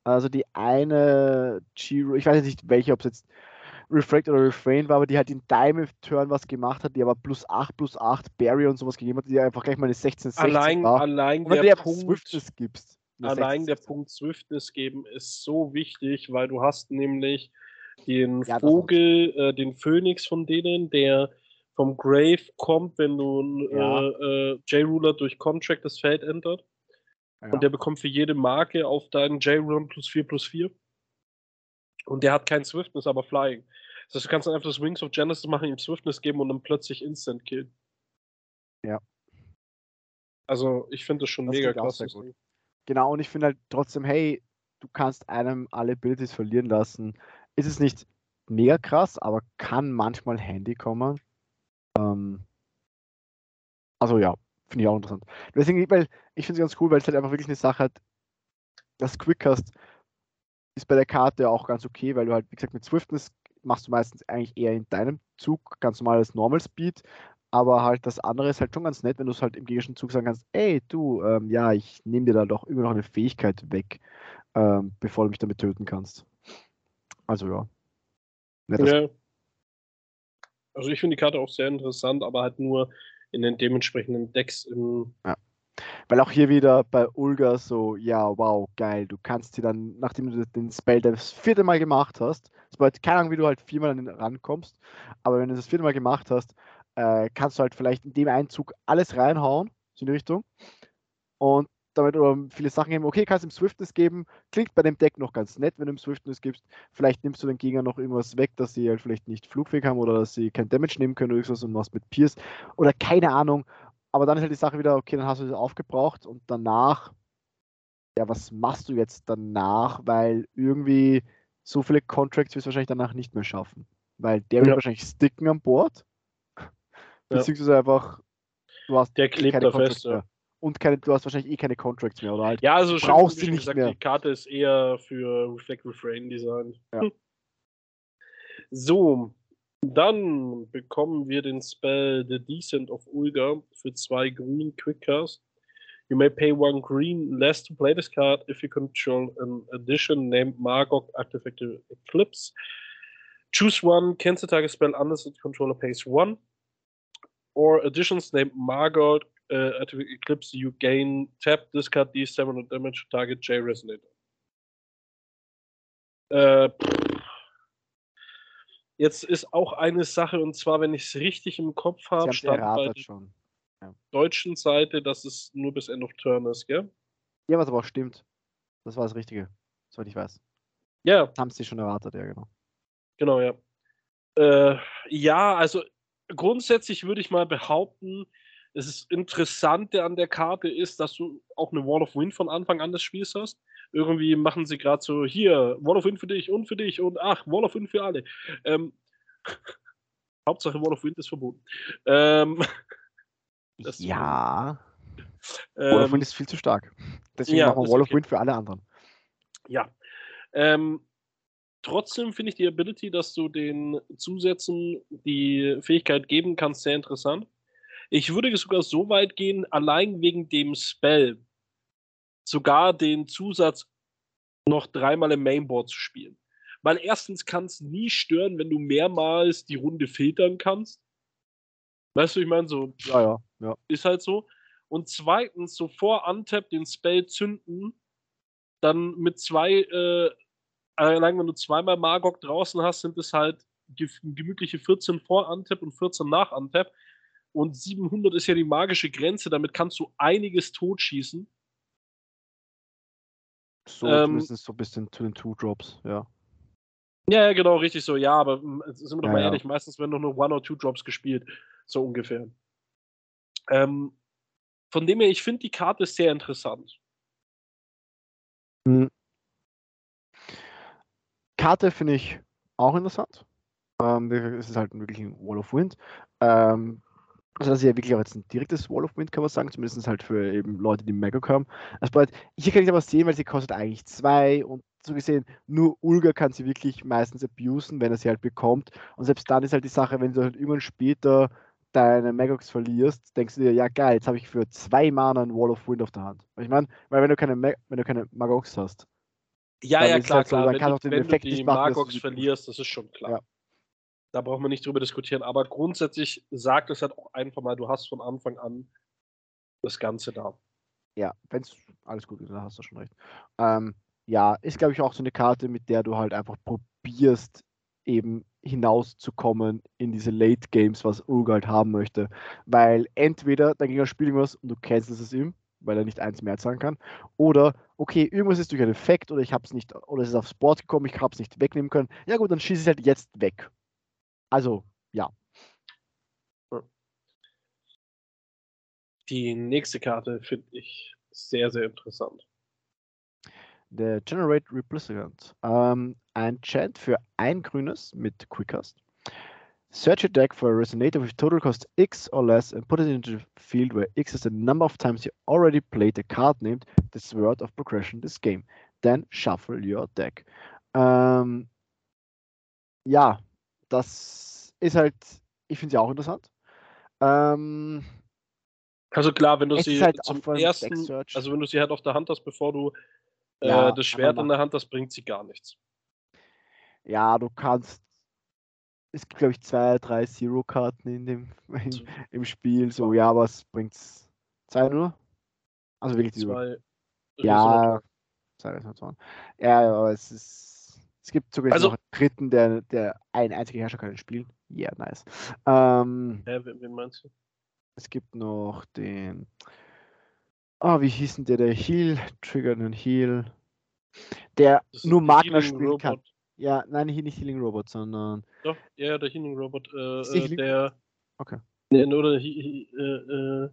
also die eine Giro, ich weiß jetzt nicht welche, ob es jetzt, Refract oder Refrain war, aber die halt in Dime-Turn was gemacht hat, die aber plus 8, plus 8 Barrier und sowas gegeben hat, die einfach gleich mal eine 16, 16 Allein, war. allein Und wenn du der dir Punkt, Swiftness gibst. allein 16, der 16. Punkt Swiftness geben ist so wichtig, weil du hast nämlich den Ja, Vogel, äh, den Phönix von denen, der vom Grave kommt, wenn du Ja. äh, äh, J-Ruler durch Contract das Feld ändert. Ja. Und der bekommt für jede Marke auf deinen J-Ruler plus 4 plus 4. Und der hat kein Swiftness, aber Flying. Das heißt, du kannst dann einfach das Wings of Genesis machen, ihm Swiftness geben und dann plötzlich Instant killen. Ja. Also, ich finde das schon Das mega krass. Genau, und ich finde halt trotzdem, hey, du kannst einem alle Abilities verlieren lassen. Ist es nicht mega krass, aber kann manchmal handy kommen. Ähm, also ja, finde ich auch interessant. Deswegen, weil ich finde es ganz cool, weil es halt einfach wirklich eine Sache hat, das Quickcast ist bei der Karte auch ganz okay, weil du halt, wie gesagt, mit Swiftness machst du meistens eigentlich eher in deinem Zug ganz normales Normal Speed, aber halt das andere ist halt schon ganz nett, wenn du es halt im gegnerischen Zug sagen kannst, ey, du, ähm, ja, ich nehme dir da doch immer noch eine Fähigkeit weg, ähm, bevor du mich damit töten kannst. Also ja. Netter Ja. Also ich finde die Karte auch sehr interessant, aber halt nur in den dementsprechenden Decks im. Weil auch hier wieder bei Ulga so, ja, wow, geil, du kannst sie dann, nachdem du den Spell das vierte Mal gemacht hast, es bedeutet keine Ahnung, wie du halt viermal an den rankommst, aber wenn du das vierte Mal gemacht hast, äh, kannst du halt vielleicht in dem Einzug alles reinhauen, so in die Richtung, und damit oder viele Sachen geben, okay, kannst ihm Swiftness geben, klingt bei dem Deck noch ganz nett, wenn du ihm Swiftness gibst, vielleicht nimmst du den Gegner noch irgendwas weg, dass sie halt vielleicht nicht flugfähig haben oder dass sie kein Damage nehmen können oder irgendwas und machst mit Pierce oder keine Ahnung, aber dann ist halt die Sache wieder, okay, dann hast du das aufgebraucht und danach, ja, was machst du jetzt danach? Weil irgendwie so viele Contracts wirst du wahrscheinlich danach nicht mehr schaffen. Weil der wird Ja. wahrscheinlich sticken an Bord. Beziehungsweise einfach, du hast Der klebt keine da fest, ja. Und keine, du hast wahrscheinlich eh keine Contracts mehr, oder halt. Ja, also schon brauchst wie sie schon nicht gesagt, mehr. die Karte ist eher für Reflect Refrain designt. Ja. So, dann bekommen wir den Spell The Descent of Ulga für zwei grün Quickcast. You may pay one green less to play this card if you control an addition named Margok Artifact Eclipse. Choose one, cancel target spell unless the controller pays one. Or additions named Margot uh, Eclipse, you gain tap, discard these 700 damage, target J Resonator. Äh, jetzt ist auch eine Sache, und zwar, wenn ich es richtig im Kopf habe, stand bei schon. deutschen Seite, dass es nur bis End of Turn ist, gell? Ja, was aber auch stimmt. Das war das Richtige, soweit ich weiß. Ja, Das haben sie schon erwartet, ja, genau. Genau, ja. Äh, ja, also grundsätzlich würde ich mal behaupten, das ist Interessante an der Karte ist, dass du auch eine Wall of Wind von Anfang an des Spiels hast. Irgendwie machen sie gerade so, hier, Wall of Wind für dich und für dich und ach, Wall of Wind für alle. Ähm, Hauptsache Wall of Wind ist verboten. Ähm, Das- ja. Wall of ähm, Wind ist viel zu stark. Deswegen ja, machen wir Wall of okay. Wind für alle anderen. Ja. Ähm, trotzdem finde ich die Ability, dass du den Zusätzen die Fähigkeit geben kannst, sehr interessant. Ich würde sogar so weit gehen, allein wegen dem Spell sogar den Zusatz noch dreimal im Mainboard zu spielen. Weil erstens kann es nie stören, wenn du mehrmals die Runde filtern kannst. Weißt du, ich meine, so Ja, ja, ja. ist halt so. Und zweitens, so vor Untap den Spell zünden, dann mit zwei, äh, allein wenn du zweimal Magog draußen hast, sind es halt ge gemütliche 14 vor Untap und 14 nach Untap. Und 700 ist ja die magische Grenze, damit kannst du einiges totschießen. So Ähm, zumindest so ein bisschen zu den Two-Drops, ja. Ja, ja, genau, richtig so. Ja, aber sind wir doch Ja, mal ja. ehrlich, meistens werden doch nur One- oder Two-Drops gespielt. So ungefähr. Ähm, von dem her, ich finde die Karte sehr interessant. Karte finde ich auch interessant. Ähm, es ist halt wirklich ein Wall of Wind. Ähm, also das ist ja wirklich auch jetzt ein direktes Wall of Wind, kann man sagen, zumindest halt für eben Leute, die Magog haben. Das bedeutet, hier kann ich aber sehen, weil sie kostet eigentlich zwei und so gesehen, nur Ulga kann sie wirklich meistens abusen, wenn er sie halt bekommt. Und selbst dann ist halt die Sache, wenn du halt irgendwann später deine Magogs verlierst, denkst du dir, ja geil, jetzt habe ich für zwei Mana ein Wall of Wind auf der Hand. Ich meine, weil wenn du keine, Mag wenn du keine Magogs hast, Ja, ja, ist klar, halt so, klar. dann wenn kann du, auch den wenn Effekt du die nicht machen, sie- verlierst, das ist schon klar. Ja. Da braucht man nicht drüber diskutieren. Aber grundsätzlich sagt es halt auch einfach mal, du hast von Anfang an das Ganze da. Ja, wenn es alles gut ist, dann hast du schon recht. Ähm, ja, ist glaube ich auch so eine Karte, mit der du halt einfach probierst, eben hinauszukommen in diese Late Games, was Urga halt haben möchte. Weil entweder dein Gegner spielt irgendwas und du cancelst es ihm, weil er nicht eins mehr zahlen kann, oder okay, irgendwas ist durch einen Effekt oder ich habe es nicht, oder es ist aufs Board gekommen, ich habe es nicht wegnehmen können. Ja gut, dann schieße ich es halt jetzt weg. Also, ja. Die nächste Karte finde ich sehr, sehr interessant. Der Generate Replicant. Ähm, ein Chant für ein grünes mit Quickcast. Search a deck for a resonator with total cost X or less and put it into the field where X is the number of times you already played a card named the Sword of Progression this game. Then shuffle your deck. Ähm, ja, das ist halt, ich finde sie auch interessant. Ähm, Also klar, wenn du sie halt zum ersten, also wenn du sie halt auf der Hand hast, bevor du äh, Ja, das Schwert in der Hand hast, bringt sie gar nichts. ja, du kannst, es gibt glaube ich zwei, drei Zero-Karten in dem, im, im Spiel, so, ja, was bringt's? Zwei nur? Also wirklich Zwei Ja, zwei Resonatoren. Ja, aber es ist, es gibt sogar Also- noch dritten, der, der ein einziger Herrscher kann spielen. Ja, yeah, nice. Ähm, Hä, wen, meinst du? es gibt noch den, ah, wie hieß denn der, der Heal, Trigger einen Heal, der nur Healing spielen kann. Robot. Ja, nein, hier nicht Healing Robot, sondern Doch, ja, der Healing Robot, äh, äh, Healing- der. Okay. Nee, oder he, he, äh, äh,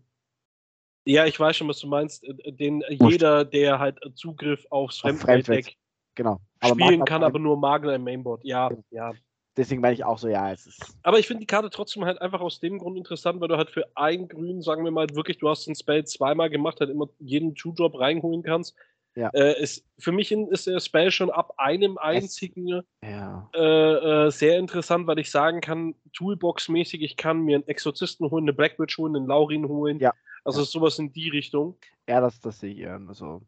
ja, ich weiß schon, was du meinst. äh, Den jeder, der halt Zugriff aufs Auf Fremdwelt-Deck genau. spielen Magna kann, aber nur Magna im Mainboard. Ja, ja. deswegen meine ich auch so, ja, es ist, Aber ich finde die Karte trotzdem halt einfach aus dem Grund interessant, weil du halt für ein Grün, sagen wir mal, wirklich, du hast den Spell zweimal gemacht, halt immer jeden Two-Drop reinholen kannst. Ja. Äh, ist, für mich ist der Spell schon ab einem einzigen ja, äh, äh, sehr interessant, weil ich sagen kann, Toolbox-mäßig, ich kann mir einen Exorzisten holen, eine Blackwitch holen, einen Laurin holen. Ja. Also sowas in die Richtung. ja, das, das sehe ich also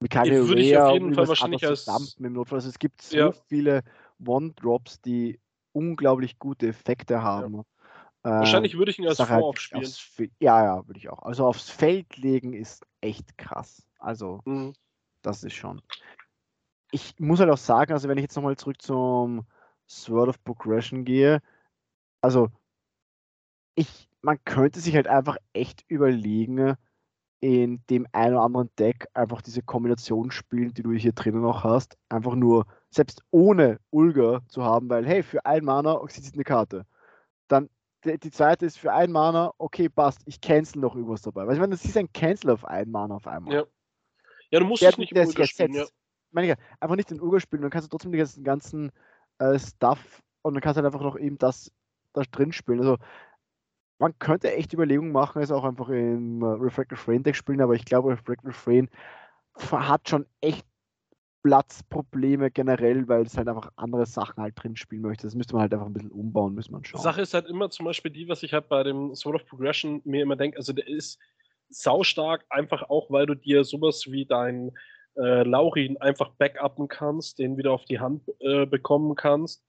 mit Die würde ich auf jeden Fall wahrscheinlich als- Dumpen im Notfall. Also es gibt so Ja. viele One-Drops, die unglaublich gute Effekte haben. Wahrscheinlich würde ich ihn als halt Vorab spielen. aufs Ja, ja, würde ich auch. Also aufs Feld legen ist echt krass. Also, Mhm. das ist schon. Ich muss halt auch sagen, also wenn ich jetzt nochmal zurück zum Sword of Progression gehe, also ich, man könnte sich halt einfach echt überlegen, in dem einen oder anderen Deck einfach diese Kombination spielen, die du hier drinnen noch hast, einfach nur, selbst ohne Ulga zu haben, weil hey, für ein Mana oxidisiert eine Karte. Dann die, zweite ist für ein Mana, okay, passt, ich cancel noch irgendwas dabei. Weil ich meine, das ist ein Cancel auf ein Mana auf einmal. Ja. Ja, du musst Der, es nicht im Ulga spielen, ja. Ich meine, ja, einfach nicht den Urga spielen, dann kannst du trotzdem den ganzen, ganzen äh, Stuff und dann kannst du halt einfach noch eben das da drin spielen. Also man könnte echt Überlegungen machen, es auch einfach im äh, Refracted Frame Deck spielen, aber ich glaube, Refracted Frame hat schon echt Platzprobleme generell, weil es halt einfach andere Sachen halt drin spielen möchte. Das müsste man halt einfach ein bisschen umbauen, müsste man schauen. Sache ist halt immer zum Beispiel die, was ich halt bei dem Sword of Progression mir immer denke, also der ist saustark, einfach auch, weil du dir sowas wie dein äh, Laurin einfach backuppen kannst, den wieder auf die Hand äh, bekommen kannst.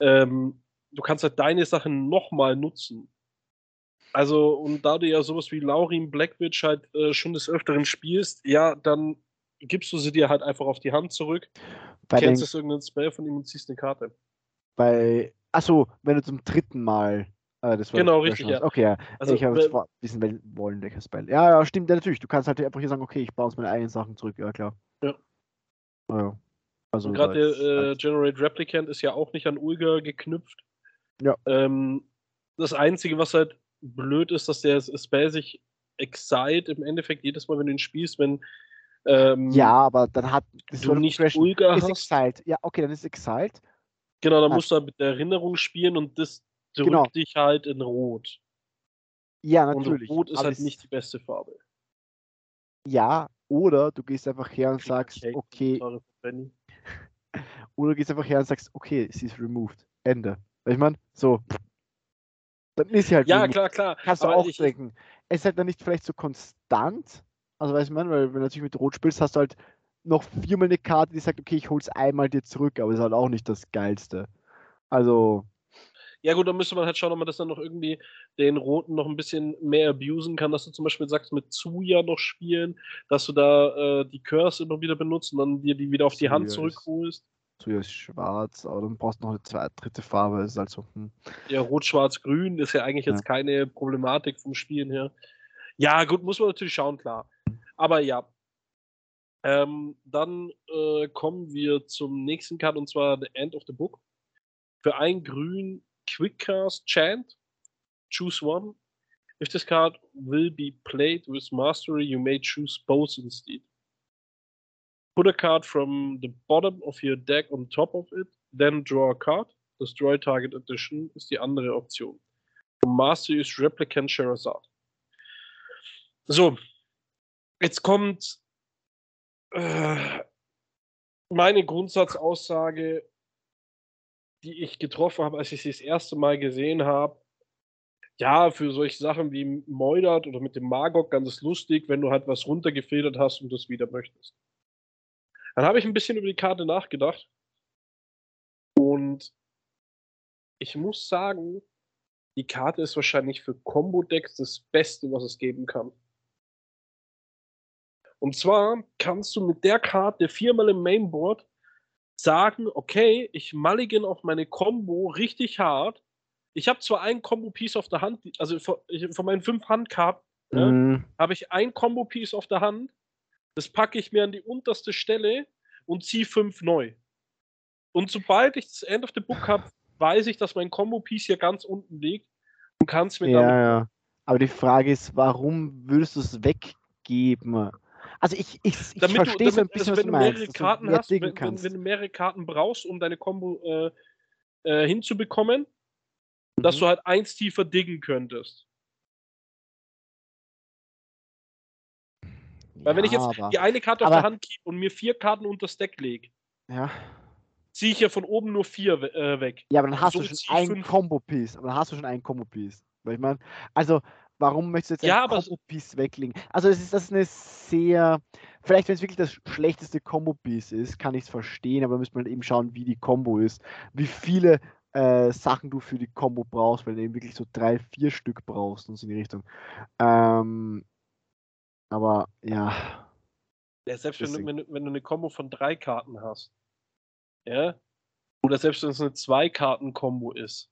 Ähm, du kannst halt deine Sachen nochmal nutzen. Also, und da du ja sowas wie Laurin Blackwitch halt äh, schon des Öfteren spielst, ja, dann gibst du sie dir halt einfach auf die Hand zurück, bei den, kennst es irgendeinen Spell von ihm und ziehst eine Karte. bei, achso, wenn du zum dritten Mal das Genau, richtig, ja. Okay, ja. Also, ich habe äh, wissen wollen, welches Spell. Ja, ja, stimmt, ja, natürlich. Du kannst halt einfach hier sagen, okay, ich baue uns meine eigenen Sachen zurück, ja klar. Ja. ja. Also gerade der äh, halt- Generate Replicant ist ja auch nicht an Ulga geknüpft. Ja. Ähm, das Einzige, was halt blöd ist, dass der Spell sich excite im Endeffekt jedes Mal, wenn du ihn spielst, wenn ähm, ja, aber dann hat das du nicht Progression Ulga ist hast. Exiled. Ja, okay, dann ist Exiled. Genau, dann Ah. musst du halt mit der Erinnerung spielen und das drückt Genau. dich halt in Rot. Ja, Und natürlich. Rot ist aber halt es- nicht die beste Farbe. Ja, oder du gehst einfach her und sagst, okay, oder du gehst einfach her und sagst, okay, sie ist removed. Ende. Weißt du, man? So. Dann ist sie halt Ja, klar, klar. Kannst du auch ich, denken. Es ist halt dann nicht vielleicht so konstant. Also weißt du, man, weil wenn du natürlich mit Rot spielst, hast du halt noch viermal eine Karte, die sagt, okay, ich hol's einmal dir zurück, aber ist halt auch nicht das Geilste. Also, Ja gut, dann müsste man halt schauen, ob man das dann noch irgendwie den Roten noch ein bisschen mehr abusen kann, dass du zum Beispiel sagst, mit Zuya noch spielen, dass du da äh, die Curse immer wieder benutzt und dann dir die wieder auf die Hand zurückholst. So ist schwarz, aber dann brauchst du noch eine zweite, dritte Farbe. Ist also, hm. Ja, Rot, Schwarz, Grün ist ja eigentlich jetzt Ja. keine Problematik vom Spielen her. Ja, gut, muss man natürlich schauen, klar. Aber ja. Ähm, dann äh, kommen wir zum nächsten Card und zwar The End of the Book. Für ein Grün Quickcast Chant. Choose one. If this card will be played with Mastery, you may choose both instead. Put a card from the bottom of your deck on top of it, then draw a card. Destroy Target Edition ist die andere Option. Master ist Replicant Sherazad. So, jetzt kommt äh, meine Grundsatzaussage, die ich getroffen habe, als ich sie das erste Mal gesehen habe. Ja, für solche Sachen wie Moidat oder mit dem Magog ganz lustig, wenn du halt was runtergefedert hast und das wieder möchtest. Dann habe ich ein bisschen über die Karte nachgedacht und ich muss sagen, die Karte ist wahrscheinlich für Combo-Decks das Beste, was es geben kann. Und zwar kannst du mit der Karte viermal im Mainboard sagen, okay, ich mulligan auf meine Combo richtig hart. Ich habe zwar ein Combo-Piece auf der Hand, also von, meinen fünf Handkarten Ja. Mm, habe ich ein Combo-Piece auf der Hand. Das packe ich mir an die unterste Stelle und ziehe fünf neu. Und sobald ich das End of the Book habe, weiß ich, dass mein Combo-Piece hier ganz unten liegt und kann es mir ja, damit. ja. Aber die Frage ist, warum würdest du es weggeben? Also ich, ich, ich Damit du, verstehe so ein damit, bisschen, also wenn du du meinst. mehrere dass du Karten mehr hast, wenn, wenn, wenn du mehrere Karten brauchst, um deine Combo äh, äh, hinzubekommen, dass Mhm. du halt eins tiefer diggen könntest. Weil wenn ich Ja, jetzt aber- die eine Karte auf der Hand keep und mir vier Karten unter das Deck lege, ja. ziehe ich ja von oben nur vier we- äh, weg. Ja, aber dann hast So du schon ein. Combo-Piece. Aber dann hast du schon ein Combo-Piece. Weil ich meine, also warum möchtest du jetzt Ja, ein Combo-Piece weglegen? Also es ist das ist eine sehr, vielleicht wenn es wirklich das schlechteste Combo-Piece ist, kann ich es verstehen, aber da müsste man eben schauen, wie die Combo ist, wie viele äh, Sachen du für die Combo brauchst, weil du eben wirklich so drei, vier Stück brauchst und so in die Richtung. Ähm, aber ja, Ja, selbst wenn du, wenn, du, wenn du eine Combo von drei Karten hast, ja, oder selbst wenn es eine Zwei-Karten-Kombo ist,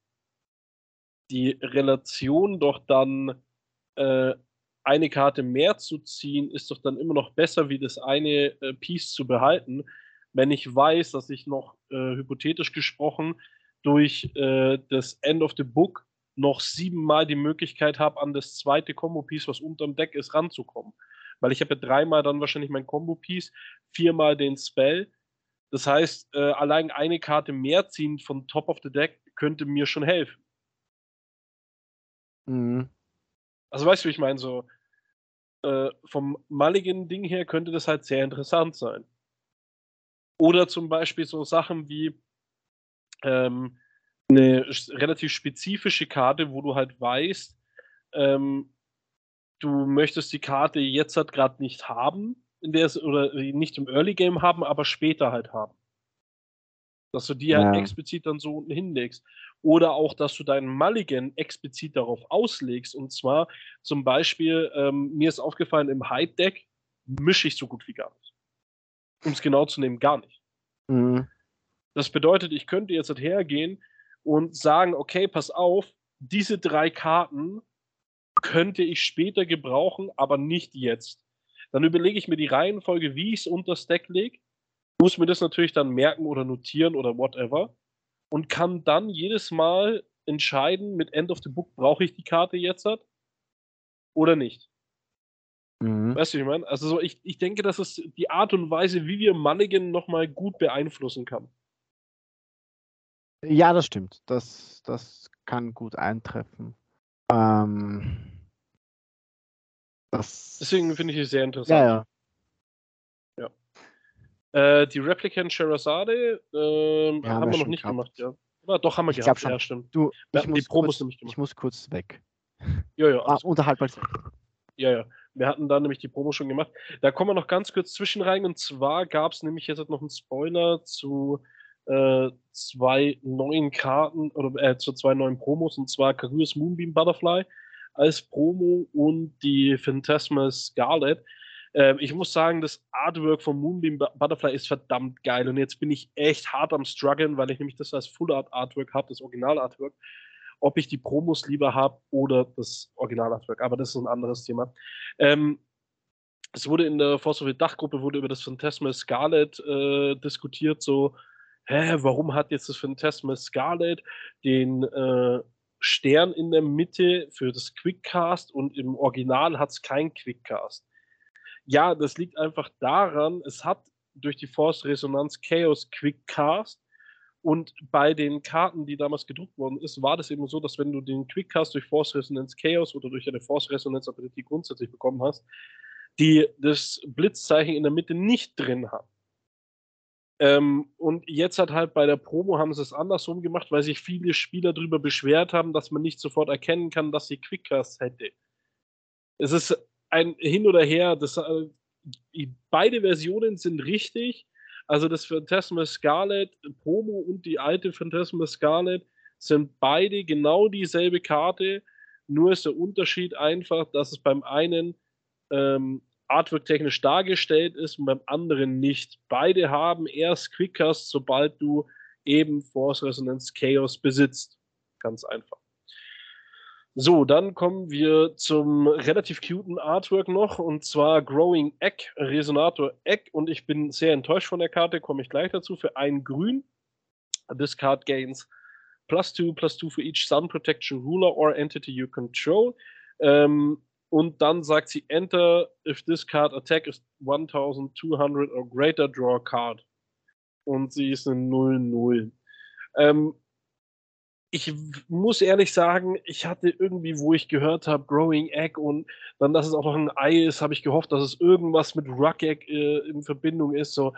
die Relation doch dann äh, eine Karte mehr zu ziehen, ist doch dann immer noch besser, wie das eine äh, Piece zu behalten, wenn ich weiß, dass ich noch äh, hypothetisch gesprochen durch äh, das End of the Book noch siebenmal die Möglichkeit habe, an das zweite Combo-Piece, was unterm Deck ist, ranzukommen. Weil ich habe ja dreimal dann wahrscheinlich mein Combo-Piece, viermal den Spell. Das heißt, äh, allein eine Karte mehr ziehen von Top of the Deck könnte mir schon helfen. mhm. Also weißt du, wie ich meine, so äh, vom Mulligan-Ding her könnte das halt sehr interessant sein. Oder zum Beispiel so Sachen wie ähm, eine relativ spezifische Karte, wo du halt weißt, ähm, du möchtest die Karte jetzt halt gerade nicht haben, in der es, oder nicht im Early Game haben, aber später halt haben. Dass du die halt Ja. explizit dann so unten hinlegst. Oder auch, dass du deinen Mulligan explizit darauf auslegst. Und zwar zum Beispiel, ähm, mir ist aufgefallen, im Hide-Deck mische ich so gut wie gar nicht. Um es genau zu nehmen, gar nicht. Mhm. Das bedeutet, ich könnte jetzt halt hergehen und sagen, okay, pass auf, diese drei Karten könnte ich später gebrauchen, aber nicht jetzt. Dann überlege ich mir die Reihenfolge, wie ich es unter das Deck lege, muss mir das natürlich dann merken oder notieren oder whatever und kann dann jedes Mal entscheiden, mit End of the Book brauche ich die Karte jetzt oder nicht. Mhm. Weißt du, ich meine? Also so, ich, ich denke, das ist die Art und Weise, wie wir Mulligan nochmal gut beeinflussen kann. Ja, das stimmt. Das, das kann gut eintreffen. Ähm, das, Deswegen finde ich es sehr interessant. Ja, ja. Äh, die Replicant Sherazade ähm, Ja, haben haben wir noch nicht gehabt. gemacht, ja. Oder doch haben wir Ich gehabt, schon. ja, stimmt. Du, Wir ich hatten die muss, Promos kurz, nämlich gemacht. ich muss kurz weg. Ja, ja, Ah, unterhalb mal. ja, ja. Wir hatten da nämlich die Promo schon gemacht. Da kommen wir noch ganz kurz zwischen rein. Und zwar gab es nämlich jetzt noch einen Spoiler zu äh, zwei neuen Karten oder äh, zu zwei neuen Promos und zwar Kaguya's Moonbeam Butterfly als Promo und die Phantasma Scarlet. Äh, ich muss sagen, das Artwork von Moonbeam Butterfly ist verdammt geil und jetzt bin ich echt hart am struggeln, weil ich nämlich das als Full Art Artwork habe, das Original Artwork ob ich die Promos lieber habe oder das Original-Artwork. Aber das ist ein anderes Thema. Ähm, es wurde in der Force of the Dachgruppe wurde über das Phantasma Scarlet äh, diskutiert, so hä, warum hat jetzt das Phantasma Scarlet den äh, Stern in der Mitte für das Quickcast und im Original hat es kein Quickcast. Ja, das liegt einfach daran, es hat durch die Force Resonanz Chaos Quickcast und bei den Karten, die damals gedruckt worden ist, war das eben so, dass wenn du den Quickcast durch Force Resonance Chaos oder durch eine Force Resonance Ability grundsätzlich bekommen hast, die das Blitzzeichen in der Mitte nicht drin haben. Ähm, und jetzt hat halt bei der Promo haben sie es andersrum gemacht, weil sich viele Spieler darüber beschwert haben, dass man nicht sofort erkennen kann, dass sie Quickcast hätte. Es ist ein Hin oder Her. Das, äh, beide Versionen sind richtig. Also das Phantasma Scarlet Promo und die alte Phantasma Scarlet sind beide genau dieselbe Karte. Nur ist der Unterschied einfach, dass es beim einen ähm, artwork-technisch dargestellt ist und beim anderen nicht. Beide haben erst Quickcast, sobald du eben Force Resonance Chaos besitzt. Ganz einfach. So, dann kommen wir zum relativ cuten Artwork noch und zwar Growing Egg, Resonator Egg und ich bin sehr enttäuscht von der Karte, komme ich gleich dazu, für ein Grün. This card gains plus two, plus two for each Sun Protection Ruler or Entity you control. Ähm, und dann sagt sie Enter if this card attack is 1200 or greater, draw a card. Und sie ist eine 0-0. Ähm, ich muss ehrlich sagen, ich hatte irgendwie, wo ich gehört habe, Growing Egg und dann, dass es auch noch ein Ei ist, habe ich gehofft, dass es irgendwas mit Ruck Egg äh, in Verbindung ist, so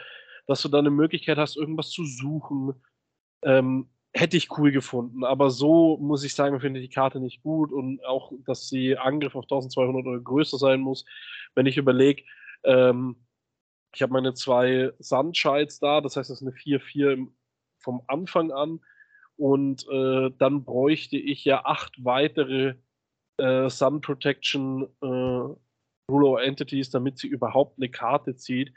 dass du dann eine Möglichkeit hast, irgendwas zu suchen. Ähm, hätte ich cool gefunden. Aber so muss ich sagen, finde ich die Karte nicht gut und auch, dass sie Angriff auf 1200 oder größer sein muss. Wenn ich überlege, ähm, ich habe meine zwei Sunshines da, das heißt, das ist eine 4-4 vom Anfang an. Und äh, dann bräuchte ich ja acht weitere äh, Sun Protection äh, Ruler Entities, damit sie überhaupt eine Karte zieht.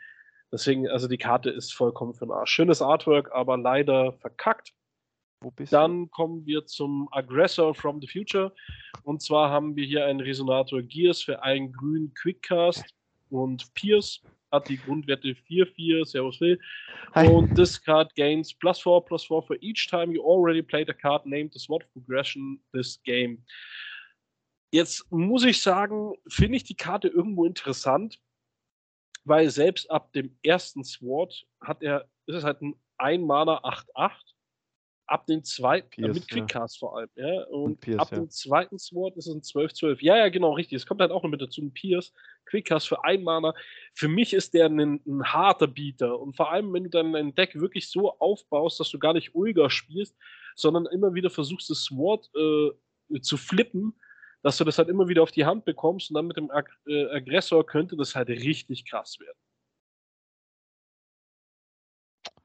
Deswegen, also die Karte ist vollkommen für den Arsch. Schönes Artwork, aber leider verkackt. Dann kommen wir zum Aggressor from the Future. Und zwar haben wir hier einen Resonator Gears für einen grünen Quickcast und Pierce hat die Grundwerte 4-4, Servus Phil. Und this card gains plus 4, plus 4 for each time you already played a card named the SWAT progression this game. Jetzt muss ich sagen, finde ich die Karte irgendwo interessant, weil selbst ab dem ersten SWAT hat er, ist es halt ein 1 Mana 8-8 ab dem zweiten, äh, Pierce, mit Quickcast ja. vor allem, ja. Und, Pierce, ab ja. dem zweiten Sword ist es ein 12-12. Ja, ja, genau, richtig. Es kommt halt auch noch mit dazu ein Pierce. Quickcast für ein Mana. Für mich ist der ein, ein, harter Beater. Und vor allem, wenn du dann dein Deck wirklich so aufbaust, dass du gar nicht Ulga spielst, sondern immer wieder versuchst, das Sword äh, zu flippen, dass du das halt immer wieder auf die Hand bekommst und dann mit dem Ag äh, Aggressor könnte das halt richtig krass werden.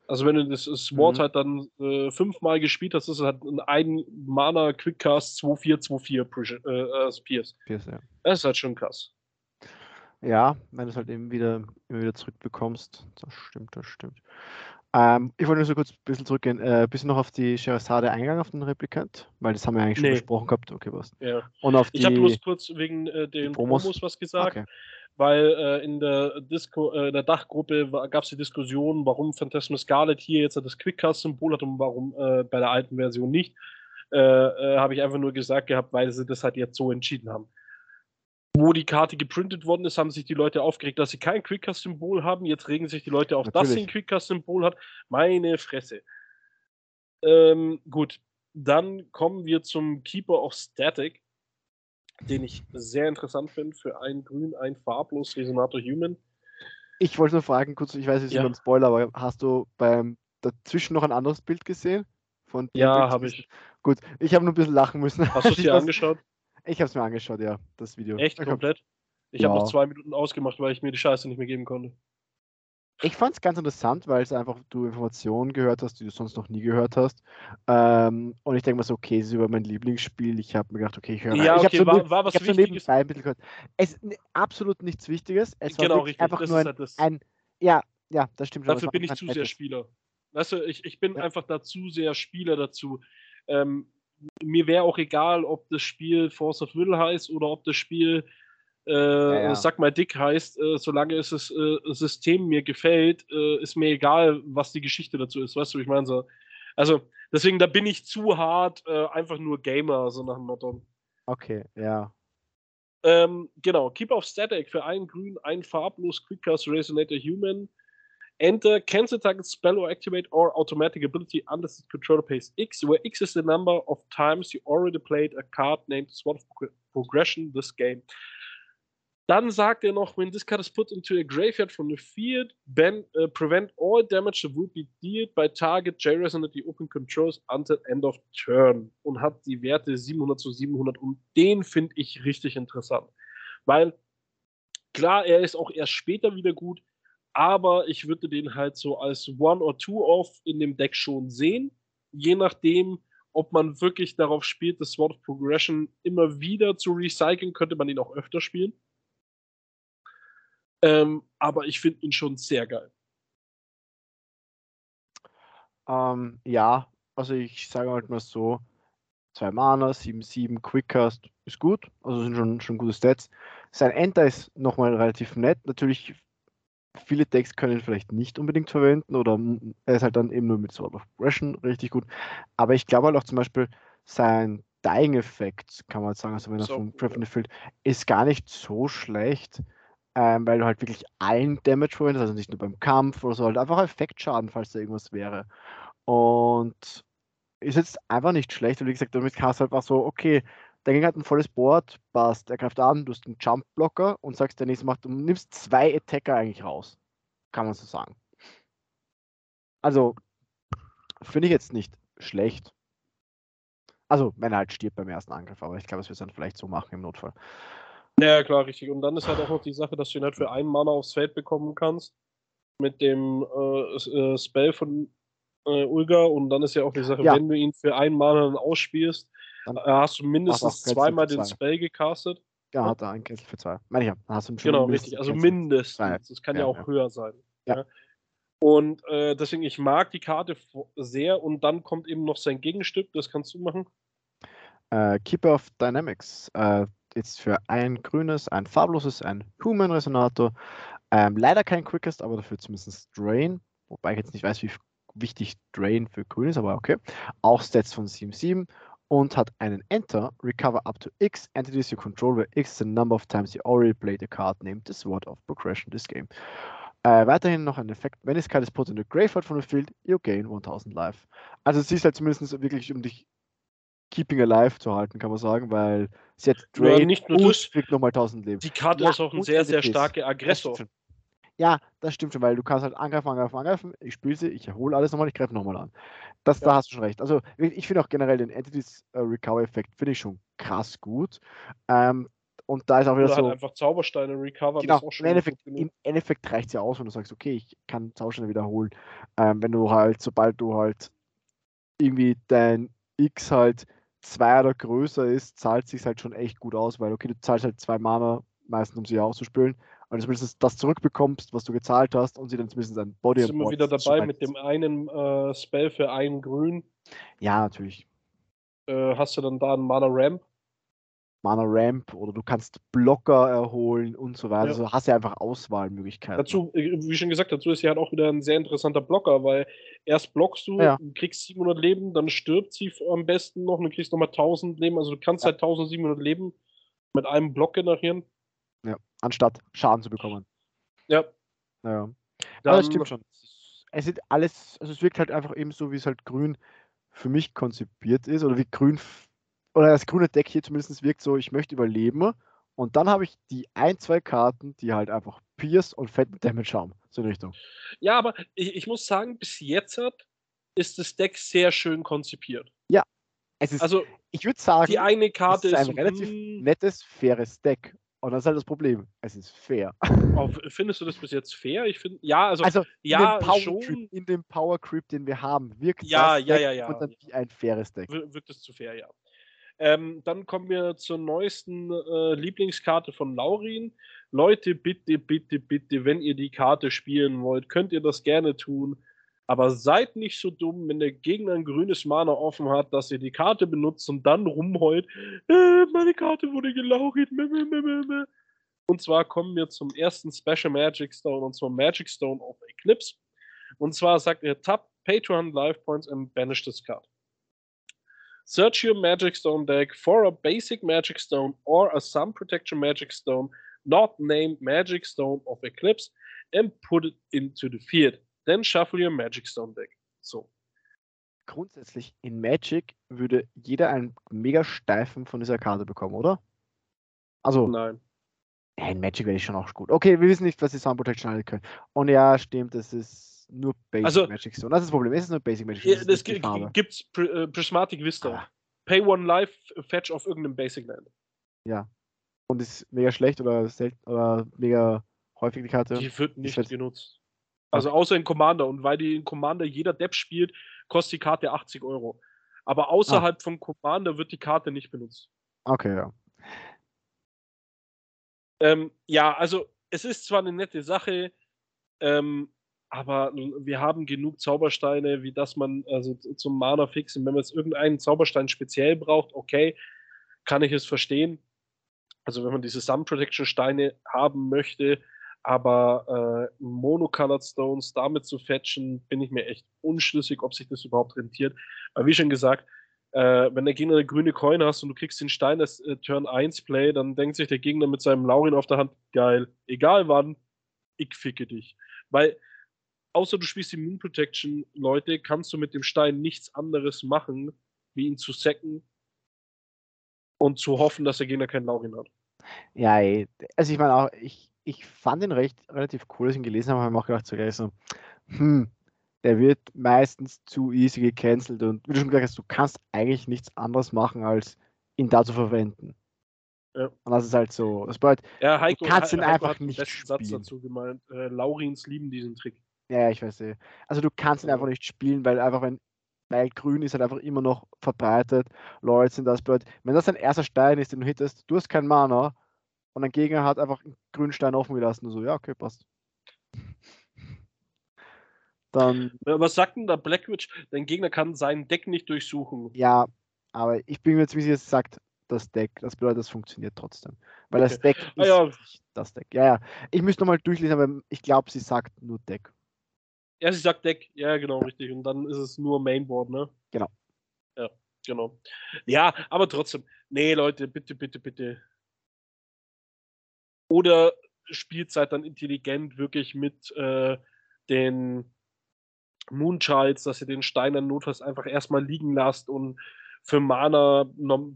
Also wenn du das Sword mhm. halt dann äh, fünfmal gespielt hast, ist es halt ein Mana Quickcast 2-4-2-4 äh, äh, Pierce. Pierce ja. Das ist halt schon krass. Ja, wenn du es halt eben wieder, immer wieder zurückbekommst. Das stimmt, das stimmt. Ähm, ich wollte nur so kurz ein bisschen zurückgehen. Äh, bist du noch auf die Sherazade eingegangen, auf den Replikant? Weil das haben wir eigentlich nee. schon besprochen gehabt. Okay, was? Ja. Und auf ich habe bloß kurz wegen äh, den Promos? Promos was gesagt. Okay weil äh, in der Disco, äh, in der Dachgruppe gab es die Diskussion, warum Phantasma Scarlet hier jetzt das Quickcast-Symbol hat und warum äh, bei der alten Version nicht. Äh, äh, habe ich einfach nur gesagt gehabt, weil sie das halt jetzt so entschieden haben. Wo die Karte geprintet worden ist, haben sich die Leute aufgeregt, dass sie kein Quickcast-Symbol haben. Jetzt regen sich die Leute auf, Natürlich. dass sie ein Quickcast-Symbol hat. Meine Fresse. Ähm, gut, dann kommen wir zum Keeper of Static den ich sehr interessant finde für ein grün, ein farblos Resonator Human. Ich wollte nur fragen, kurz, ich weiß, es ist ja. ein Spoiler, aber hast du beim dazwischen noch ein anderes Bild gesehen? Von ja, habe ich. Gut, ich habe nur ein bisschen lachen müssen. Hast du es dir angeschaut? Ich habe es mir angeschaut, ja, das Video. Echt, komplett? Ich ja. habe noch zwei Minuten ausgemacht, weil ich mir die Scheiße nicht mehr geben konnte. ich fand es ganz interessant, weil es einfach du Informationen gehört hast, die du sonst noch nie gehört hast. Ähm, und ich denke mal so, okay, es ist über mein Lieblingsspiel. Ich habe mir gedacht, okay, ich höre Ja, ich okay, habe so, war, war was ich so Wichtiges. nebenbei ein bisschen gehört. Es ist absolut nichts Wichtiges. Es war Genau, wirklich richtig. einfach nur ein, halt ein, ja, ja, das stimmt schon. Dafür war bin ich zu sehr Spieler. Weißt du, ich, ich bin Ja. einfach da zu sehr Spieler dazu. Ähm, mir wäre auch egal, ob das Spiel Force of Will heißt oder ob das Spiel äh, ja. Sag mal Dick heißt, äh, solange es das äh, System mir gefällt, äh, ist mir egal, was die Geschichte dazu ist. Weißt du, ich meine? So, also, deswegen, da bin ich zu hart, äh, einfach nur Gamer, so nach dem Motto. Okay, ja. Ähm, genau, Keep of Static für einen grün, ein farblos Quickcast Resonator Human. Enter cancel target spell or activate or automatic ability unless the controller pays X, where X is the number of times you already played a card named Sword of Pro- Progression this game. Dann sagt er noch, when this card is put into a graveyard from the field, ben, uh, prevent all damage that would be dealt by target J-Resonant the open controls until end of turn. Und hat die Werte 700 zu 700. Und den finde ich richtig interessant. Weil, klar, er ist auch erst später wieder gut, aber ich würde den halt so als One or Two off in dem Deck schon sehen. Je nachdem, ob man wirklich darauf spielt, das Sword of Progression immer wieder zu recyceln, könnte man ihn auch öfter spielen. Ähm, aber ich finde ihn schon sehr geil. Ähm, ja, also ich sage halt mal so, zwei Mana, 7-7, Quickcast ist gut, also sind schon, schon gute Stats. Sein Enter ist nochmal relativ nett. Natürlich, viele Decks können ihn vielleicht nicht unbedingt verwenden oder er ist halt dann eben nur mit Sword of Progression richtig gut. Aber ich glaube halt auch zum Beispiel sein Dying-Effekt, kann man sagen, also wenn er Ist auch vom gut, Craft in ja. the Field, ist gar nicht so schlecht, ähm, weil du halt wirklich allen Damage verwendest, also nicht nur beim Kampf oder so, halt einfach Effektschaden, falls da irgendwas wäre. Und ist jetzt einfach nicht schlecht, weil wie gesagt, damit kannst du halt einfach so, okay, der Gegner hat ein volles Board, passt, er greift an, du hast einen Jump-Blocker und sagst, der nächste macht, du nimmst zwei Attacker eigentlich raus. Kann man so sagen. Also, finde ich jetzt nicht schlecht. Also, wenn er halt stirbt beim ersten Angriff, aber ich glaube, es wird dann vielleicht so machen im Notfall. Ja, klar, richtig. Und dann ist halt auch noch die Sache, dass du ihn halt für einen Mana aufs Feld bekommen kannst. Mit dem äh, äh, Spell von äh, Ulga. Und dann ist ja auch die Sache, Ja. wenn du ihn für einen Mana dann ausspielst, hast du mindestens zweimal den zwei. Spell gecastet. Ja, hat er einen Cancel für zwei. Meine ich ja, hast du schon Genau, richtig. Also Cancel. mindestens. Zwei. Das kann Ja, ja, auch höher sein. Ja. Und äh, deswegen, ich mag die Karte sehr. Und dann kommt eben noch sein Gegenstück. Das kannst du machen. Äh, Keeper of Dynamics. Äh, jetzt für ein grünes, ein farbloses, ein Human Resonator. Ähm, leider kein Quickest, aber dafür zumindest Drain. Wobei ich jetzt nicht weiß, wie wichtig Drain für grün ist, aber okay. Auch Stats von 7-7 und hat einen Enter, Recover up to X entities you control, where X is the number of times you already played a card named the Sword of Progression this game. Äh, weiterhin noch ein Effekt, this card is put in the graveyard from the field, you gain 1000 life. Also sie ist halt zumindest wirklich, um dich keeping alive zu halten, kann man sagen, weil sie hat Ja, Drain nicht nur und das. kriegt nochmal 1000 Leben. Die Karte Ja, ist auch ein sehr, sehr starker Aggressor. Ja, das stimmt schon, weil du kannst halt angreifen, angreifen, angreifen. Ich spiele sie, ich erhole alles nochmal, ich greife nochmal an. Das, Da Ja. hast du schon recht. Also ich finde auch generell den Entities äh, Recover Effekt finde ich schon krass gut. Ähm, und da ist auch wieder Oder halt so. einfach Zaubersteine recovern. Genau, im Endeffekt, im Endeffekt reicht es ja aus, wenn du sagst, okay, ich kann Zaubersteine wiederholen. Ähm, wenn du halt, sobald du halt irgendwie dein X halt zwei oder größer ist, zahlt sich halt schon echt gut aus, weil okay, du zahlst halt zwei Mana meistens, um sie auszuspülen, und du zumindest das zurückbekommst, was du gezahlt hast, und sie dann zumindest ein Body Sind wir wieder dabei mit dem einen äh, Spell für einen Grün. Ja, natürlich. Äh, hast du dann da einen Mana Ramp? Mana Ramp oder du kannst Blocker erholen und so weiter. Ja. Also hast ja einfach Auswahlmöglichkeiten. Dazu, äh, wie schon gesagt, dazu ist sie halt auch wieder ein sehr interessanter Blocker, weil erst blockst du, Ja. kriegst 700 Leben, dann stirbt sie am besten noch und du kriegst nochmal 1000 Leben. Also du kannst Ja. halt 1700 Leben mit einem Block generieren. Anstatt Schaden zu bekommen. Ja, Ja. Aber dann, das stimmt schon. Es ist alles, also es wirkt halt einfach eben so, wie es halt grün für mich konzipiert ist, oder wie grün, oder das grüne Deck hier zumindest wirkt so, ich möchte überleben und dann habe ich die ein, zwei Karten, die halt einfach Pierce und fetten Damage haben, so in Richtung. Ja, aber ich, ich muss sagen, bis jetzt hat, ist das Deck sehr schön konzipiert. Es ist, Also ich würde sagen, die eine es Karte ist ist, ein relativ mm, nettes, faires Deck. Und das ist halt das Problem. Es ist fair. Auch, findest du das bis jetzt fair? Ich finde, ja, also, Also ja, in, dem Power schon. Creep, in dem Power Creep, den wir haben, wirkt Ja, das ja, Deck ja, ja, und dann ja. wie ein faires Deck. wir- wirkt es zu fair, ja. Ähm, dann kommen wir zur neuesten äh, Lieblingskarte von Laurin. Leute, bitte, bitte, bitte, wenn ihr die Karte spielen wollt, könnt ihr das gerne tun. Aber seid nicht so dumm, wenn der Gegner ein grünes Mana offen hat, dass ihr die Karte benutzt und dann rumheult, äh, meine Karte wurde meh. Und zwar kommen wir zum ersten Special Magic Stone, und zwar Magic Stone of Eclipse. Und zwar sagt er, tap, 200 Life Points and banish this card. Search your Magic Stone deck for a basic Magic Stone or a Sun Protection Magic Stone not named Magic Stone of Eclipse and put it into the field. Then shuffle your Magic Stone deck. So. Grundsätzlich in Magic würde jeder einen mega steifen von dieser Karte bekommen, oder? Also, Nein. ja, in Magic wäre ich schon auch gut. Okay, wir wissen nicht, was die Sound Protection alle können. Und ja, stimmt, es ist nur Basic Also- Magic Stone. Das ist das Problem. Es ist nur Basic Magic Ja, Stone. das ist nicht die Farbe. gibt es Pr äh, Prismatic Vista. Ah. Pay one life, fetch auf irgendeinem Basic Land. Und ist mega schlecht oder selten oder mega häufig die Karte. Die wird nicht genutzt. Also außer in Commander. Und weil die in Commander jeder Depp spielt, kostet die Karte 80 Euro. Aber außerhalb von Commander wird die Karte nicht benutzt. Okay, ja. Ähm, ja, also es ist zwar eine nette Sache, ähm, aber wir haben genug Zaubersteine, wie dass man, also zum Mana fixen, wenn man jetzt irgendeinen Zauberstein speziell braucht, okay, kann ich es verstehen. Also wenn man diese Sun Protection Steine haben möchte, aber äh, Monocolored Stones damit zu fetchen, bin ich mir echt unschlüssig, ob sich das überhaupt rentiert. Aber wie schon gesagt, äh, wenn der Gegner eine grüne Coin hast und du kriegst den Stein als äh, Turn 1 Play, dann denkt sich der Gegner mit seinem Laurin auf der Hand, geil, egal wann, ich ficke dich. Weil, außer du spielst die Moon Protection, Leute, kannst du mit dem Stein nichts anderes machen, wie ihn zu sacken und zu hoffen, dass der Gegner keinen Laurin hat. Ja, ey. also ich meine auch, ich, ich fand ihn recht relativ cool, als ich ihn gelesen habe, habe ich mir auch gedacht, so so, hm, der wird meistens zu easy gecancelt und wie du schon gesagt hast, du kannst eigentlich nichts anderes machen, als ihn da zu verwenden. Ja. Und das ist halt so, das bedeutet, Ja, Heiko, kannst ihn Heiko einfach hat nicht besten Satz spielen. dazu gemeint. Äh, Laurins lieben diesen Trick. ja, ich weiß eh. Also du kannst ihn einfach nicht spielen, weil einfach, wenn, weil grün ist halt einfach immer noch verbreitet, Lords sind das bedeutet, wenn das dein erster Stein ist, den du hittest, du hast keinen Mana und dein Gegner hat einfach einen grünen Stein offen gelassen, du so, ja, okay, passt. Dann Was sagt denn da Blackwitch? Dein Gegner kann sein Deck nicht durchsuchen. Ja, aber ich bin mir jetzt, wie sie es sagt, das Deck, das bedeutet, das funktioniert trotzdem. Weil das Deck ist Ah ja. das Deck. Ja, ja. Ich müsste nochmal durchlesen, aber ich glaube, sie sagt nur Deck. Ja, sie sagt Deck. Ja, genau, richtig. Und dann ist es nur Mainboard, ne? Genau. Ja, genau. Ja, aber trotzdem. Nee, Leute, bitte, bitte, bitte. Oder spielt seid dann intelligent wirklich mit äh, den Moonchilds, dass ihr den Stein dann notfalls einfach erstmal liegen lasst und für Mana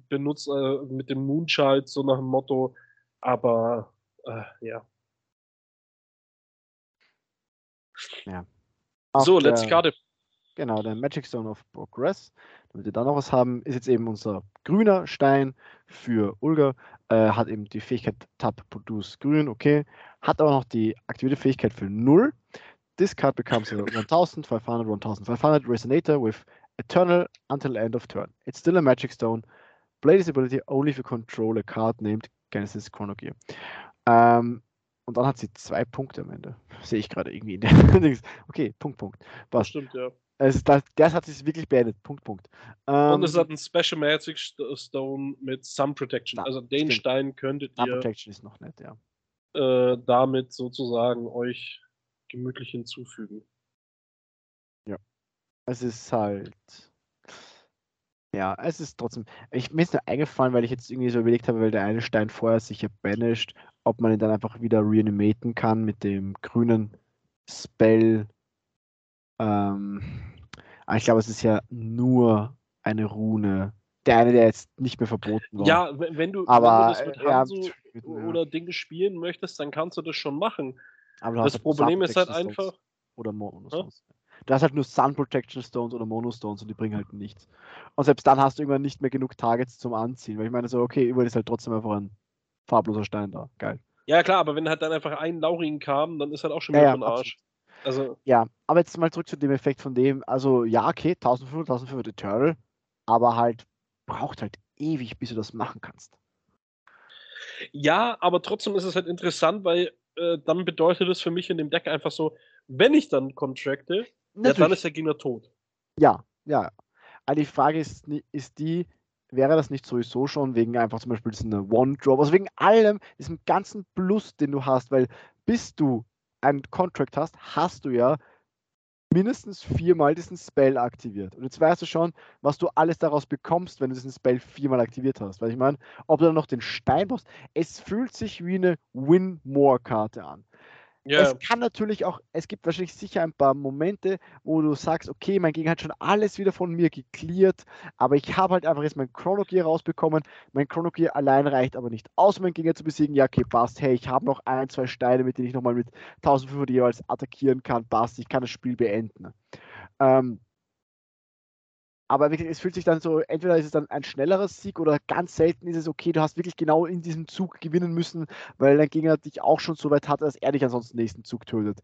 benutzt äh, mit dem Moonchild, so nach dem Motto. Aber äh, ja. Auch so, letzte Karte. Genau, der Magic Stone of Progress. Damit wir da noch was haben, ist jetzt eben unser grüner Stein für Ulga. Äh, hat eben die Fähigkeit Tap Produce Grün, okay. Hat aber noch die aktivierte Fähigkeit für 0. This card becomes a 1500, 1500 Resonator with Eternal until end of turn. It's still a Magic Stone. Play this ability only if you control a card named Genesis Chronogear. Ähm, und dann hat sie zwei Punkte am Ende. Sehe ich gerade irgendwie in der Dings. Okay, Punkt, Punkt. Passt. stimmt, ja. Ist das, das hat sich wirklich beendet. Punkt, Punkt. Und es Ähm, hat einen Special Magic St- Stone mit Sun Protection. Ja, also den stimmt. Stein könntet Sun ihr Protection ist noch nett, ja. äh, damit sozusagen euch gemütlich hinzufügen. Es ist halt. Ja, es ist trotzdem. Ich, mir ist nur eingefallen, weil ich jetzt irgendwie so überlegt habe, weil der eine Stein vorher sicher banished, ob man ihn dann einfach wieder reanimaten kann mit dem grünen Spell. Ähm, aber ich glaube, es ist ja nur eine Rune. Der eine, der jetzt nicht mehr verboten war. Ja, wenn, du, aber wenn du das mit äh, ja, Hanzo ja. oder Dinge spielen möchtest, dann kannst du das schon machen. Aber Das halt Problem ist halt einfach, Oder Monostones. Du hast halt nur Sun Protection Stones oder Monostones und die bringen halt nichts. Und selbst dann hast du irgendwann nicht mehr genug Targets zum Anziehen. Weil ich meine so, okay, überall ist halt trotzdem einfach ein farbloser Stein da. Geil. Ja, klar, aber wenn halt dann einfach ein Laurin kam, dann ist halt auch schon Ja, wieder ja, für den Arsch. Also, Ja, aber jetzt mal zurück zu dem Effekt von dem, also ja, okay, 1500, 1500 Eternal, aber halt braucht halt ewig, bis du das machen kannst. ja, aber trotzdem ist es halt interessant, weil äh, dann bedeutet es für mich in dem Deck einfach so, wenn ich dann contracte, ja, dann ist der Gegner tot. Ja, ja. Aber die Frage ist, ist die, wäre das nicht sowieso schon wegen einfach zum Beispiel diesen One-Drop, also wegen allem, diesem ganzen Plus, den du hast, weil bis du einen Contract hast, hast du ja mindestens viermal diesen Spell aktiviert. Und jetzt weißt du schon, was du alles daraus bekommst, wenn du diesen Spell viermal aktiviert hast. Weil ich meine, ob du dann noch den Stein brauchst, es fühlt sich wie eine Win-More-Karte an. Ja, Es kann natürlich auch, es gibt wahrscheinlich sicher ein paar Momente, wo du sagst, okay, mein Gegner hat schon alles wieder von mir geklärt, aber ich habe halt einfach jetzt mein Chrono Gear rausbekommen. Mein Chrono Gear allein reicht aber nicht aus, um meinen Gegner zu besiegen. Ja, okay, passt. Hey, ich habe noch ein, zwei Steine, mit denen ich nochmal mit 1500 jeweils attackieren kann. Passt, ich kann das Spiel beenden. Ähm, aber wirklich, es fühlt sich dann so, entweder ist es dann ein schnellerer Sieg oder ganz selten ist es okay, du hast wirklich genau in diesem Zug gewinnen müssen, weil dein Gegner dich auch schon so weit hat, dass er dich ansonsten nächsten Zug tötet.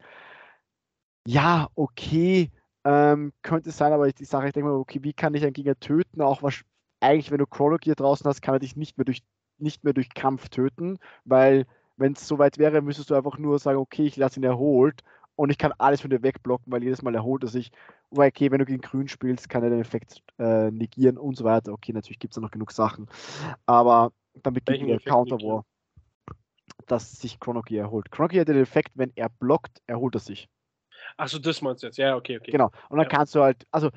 Ja, okay, ähm, könnte sein, aber ich, die Sache, ich denke mal, okay, wie kann ich einen Gegner töten? Auch was, eigentlich, wenn du Chrono Gear draußen hast, kann er dich nicht mehr durch, nicht mehr durch Kampf töten, weil wenn es so weit wäre, müsstest du einfach nur sagen, okay, ich lasse ihn erholt und ich kann alles von dir wegblocken, weil jedes Mal erholt er sich. Okay, wenn du gegen Grün spielst, kann er den Effekt äh, negieren und so weiter. Okay, natürlich gibt es da noch genug Sachen. Aber dann beginnt der Counter? War, dass sich Chrono Gear erholt. Chrono Gear hat den Effekt, wenn er blockt, erholt er sich. achso, das meinst du jetzt. Ja, okay, okay. Genau. Und dann Ja. kannst du halt, also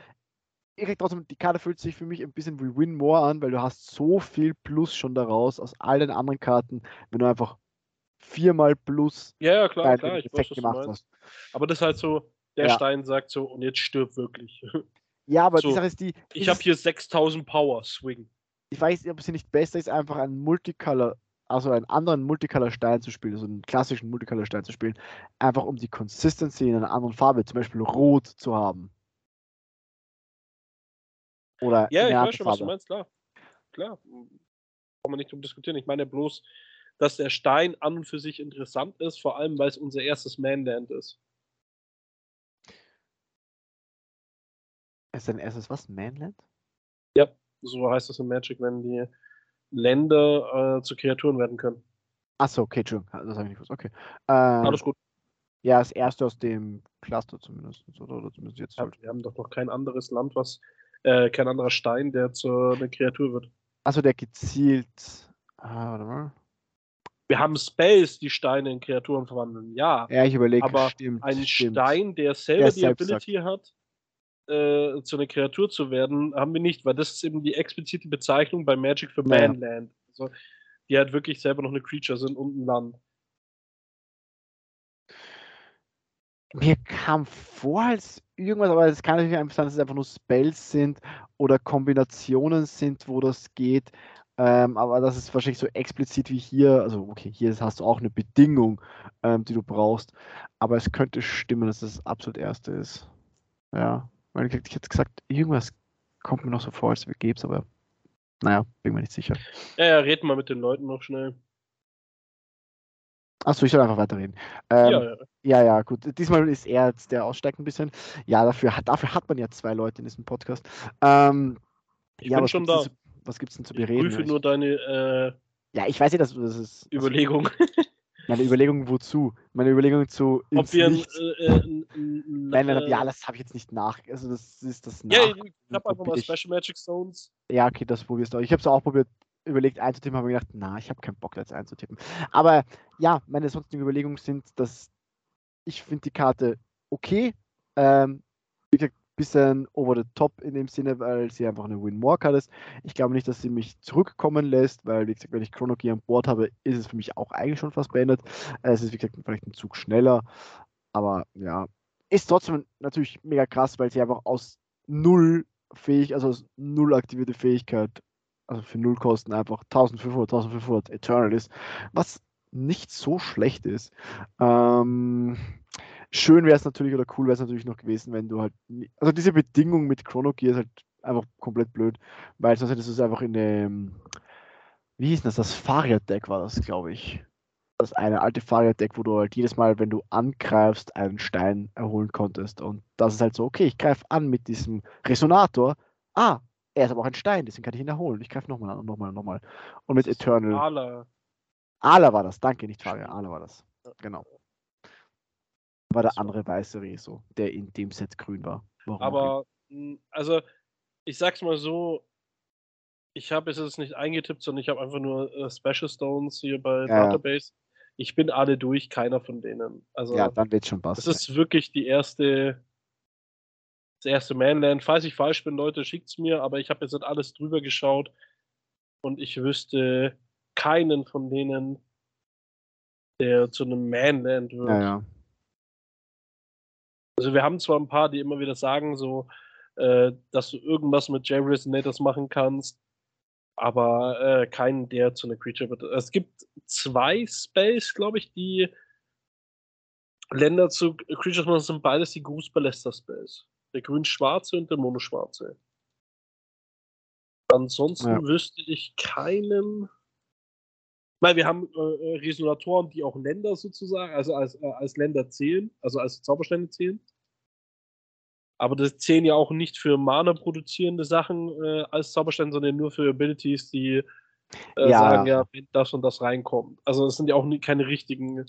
ich krieg trotzdem, die Karte fühlt sich für mich ein bisschen wie Win More an, weil du hast so viel Plus schon daraus aus all den anderen Karten, wenn du einfach viermal Plus Ja, ja, klar, klar, ich weiß, Effekt was du gemacht meinst. hast. Aber das ist halt so, der Ja. Stein sagt so, und jetzt stirb wirklich. Ja, aber So, die Sache ist die, Ich habe hier 6000 Power, swing. ich weiß nicht, ob es nicht besser ist, einfach einen Multicolor, also einen anderen Multicolor-Stein zu spielen, also einen klassischen Multicolor-Stein zu spielen, einfach um die Consistency in einer anderen Farbe, zum Beispiel Rot zu haben. Oder Ja, ich weiß schon, anderen was du Farbe. meinst, klar. Klar. Kann man nicht drum diskutieren. Ich meine bloß, dass der Stein an und für sich interessant ist, vor allem weil es unser erstes Manland ist. Ist dein erstes was? Manland? So heißt es in Magic, wenn die Länder äh, zu Kreaturen werden können. Achso, okay, Entschuldigung, das habe ich nicht gewusst. Okay. Ähm, Alles gut. ja, das erste aus dem Cluster zumindest. Oder, oder zumindest jetzt Ja, halt. wir haben doch noch kein anderes Land, was, äh, kein anderer Stein, der zu einer Kreatur wird. Achso, der gezielt. Ah, warte mal. Wir haben Spells, die Steine in Kreaturen verwandeln, ja. Ja, ich überlege, Aber stimmt. Ein stimmt. Stein, der selber Der die Ability hat, äh, zu einer Kreatur zu werden, haben wir nicht, weil das ist eben die explizite Bezeichnung bei Magic für Naja. Manland. Also, die halt wirklich selber noch eine Creature sind und ein Land. Mir kam vor als irgendwas, aber es kann natürlich einfach sein, dass es einfach nur Spells sind oder Kombinationen sind, wo das geht. Ähm, aber das ist wahrscheinlich so explizit wie hier. Also, okay, hier hast du auch eine Bedingung, ähm, die du brauchst. Aber es könnte stimmen, dass das absolut erste ist. Ja, weil ich, hätte gesagt, irgendwas kommt mir noch so vor, als wir gäbe aber naja, bin mir nicht sicher. Ja, ja, reden wir mit den Leuten noch schnell. Achso, ich soll einfach weiterreden. Ähm, ja, ja. Ja, ja, gut. Diesmal ist er jetzt der aussteigt ein bisschen. Ja, dafür hat, dafür hat man ja zwei Leute in diesem Podcast. Ähm, Ich ja, bin schon da. zu, was gibt's denn zu Ich bereden? prüfe Ich- nur deine äh, ja, ich weiß ja, dass das ist. Also, Überlegung, meine Überlegung wozu? Meine Überlegung zu ob wir ein, äh, äh, ein, ein, Nein, nein, äh, ja, das habe ich jetzt nicht nach. Also das ist das nach. Ja, ich hab einfach mal ich- Special Magic Stones. Ja, okay, das probierst du. Ich habe es auch probiert, überlegt einzutippen, habe mir gedacht, na, ich habe keinen Bock, da jetzt einzutippen. Aber ja, meine sonstigen Überlegungen sind, dass ich finde die Karte okay. Ähm, bisschen over the top in dem Sinne, weil sie einfach eine Win-More-Card ist. Ich glaube nicht, dass sie mich zurückkommen lässt, weil, wie gesagt, wenn ich Chrono Gear an Bord habe, ist es für mich auch eigentlich schon fast beendet. Es ist, wie gesagt, vielleicht ein Zug schneller. Aber ja, ist trotzdem natürlich mega krass, weil sie einfach aus null fähig, also aus null aktivierte Fähigkeit, also für null Kosten einfach 1500, 1500 Eternal ist, was nicht so schlecht ist. Ähm, schön wäre es natürlich oder cool wäre es natürlich noch gewesen, wenn du halt, nie- also diese Bedingung mit Chrono Gear ist halt einfach komplett blöd, weil sonst hättest du es einfach in dem, wie hieß das? Das Fahrraddeck war das, glaube ich. Das eine alte Fahrraddeck, wo du halt jedes Mal, wenn du angreifst, einen Stein erholen konntest. Und das ist halt so, okay, ich greife an mit diesem Resonator. Ah, er ist aber auch ein Stein, deswegen kann ich ihn erholen. Ich greife nochmal an und nochmal und nochmal. Und mit Eternal. Ala. Ala war das, danke, nicht Faria, Ala war das. Genau. War der Das andere weiße Reso, der in dem Set grün war. Warum Aber, mh, also, ich sag's mal so, ich habe es jetzt nicht eingetippt, sondern ich habe einfach nur äh, Special Stones hier bei Ja. Database. Ich bin alle durch, keiner von denen. Also. Ja, dann wird's schon das passen. ist wirklich die erste, das erste Manland. Falls ich falsch bin, Leute, schickt's mir, aber ich habe jetzt alles drüber geschaut und ich wüsste keinen von denen, der zu einem Manland wird. Ja, ja. Also wir haben zwar ein paar, die immer wieder sagen, so, äh, dass du irgendwas mit J-Resonators machen kannst, aber äh, keinen, der zu einer Creature wird. Es gibt zwei Spells, glaube ich, die Länder zu Creatures machen, das sind beides die Goose Ballester Spells. Der grün-schwarze und der mono-schwarze. Ansonsten Ja. wüsste ich keinen. Weil wir haben äh, äh, Resonatoren, die auch Länder sozusagen, also als, äh, als Länder zählen, also als Zauberstände zählen. Aber das zählen ja auch nicht für Mana produzierende Sachen äh, als Zauberstände, sondern nur für Abilities, die äh, Ja. sagen ja, wenn das und das reinkommt. Also es sind ja auch nie, keine richtigen,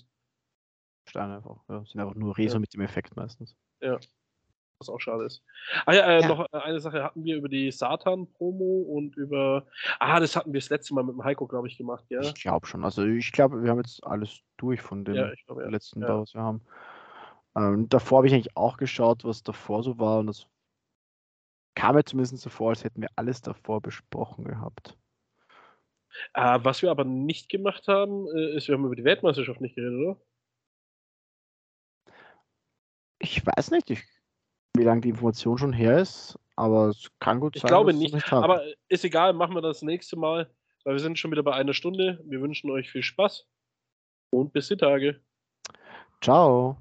Steine einfach. Ja, sind einfach nur Reso Ja. mit dem Effekt meistens. was auch schade ist. Ah ja, äh, Ja. noch äh, eine Sache hatten wir über die Satan-Promo und über. Ah, das hatten wir das letzte Mal mit dem Heiko, glaube ich, gemacht, ja. Ich glaube schon. Also ich glaube, wir haben jetzt alles durch von den Ja, ich glaube, ja. letzten Ja. was wir haben. Ähm, davor habe ich eigentlich auch geschaut, was davor so war und das kam mir zumindest so vor, als hätten wir alles davor besprochen gehabt. Äh, was wir aber nicht gemacht haben, äh, ist, wir haben über die Weltmeisterschaft nicht geredet, oder? Ich weiß nicht, ich, wie lange die Information schon her ist, aber es kann gut Ich sein. glaube wir es nicht. haben. Aber ist egal, machen wir das nächste Mal, weil wir sind schon wieder bei einer Stunde. Wir wünschen euch viel Spaß und bis die Tage. Ciao.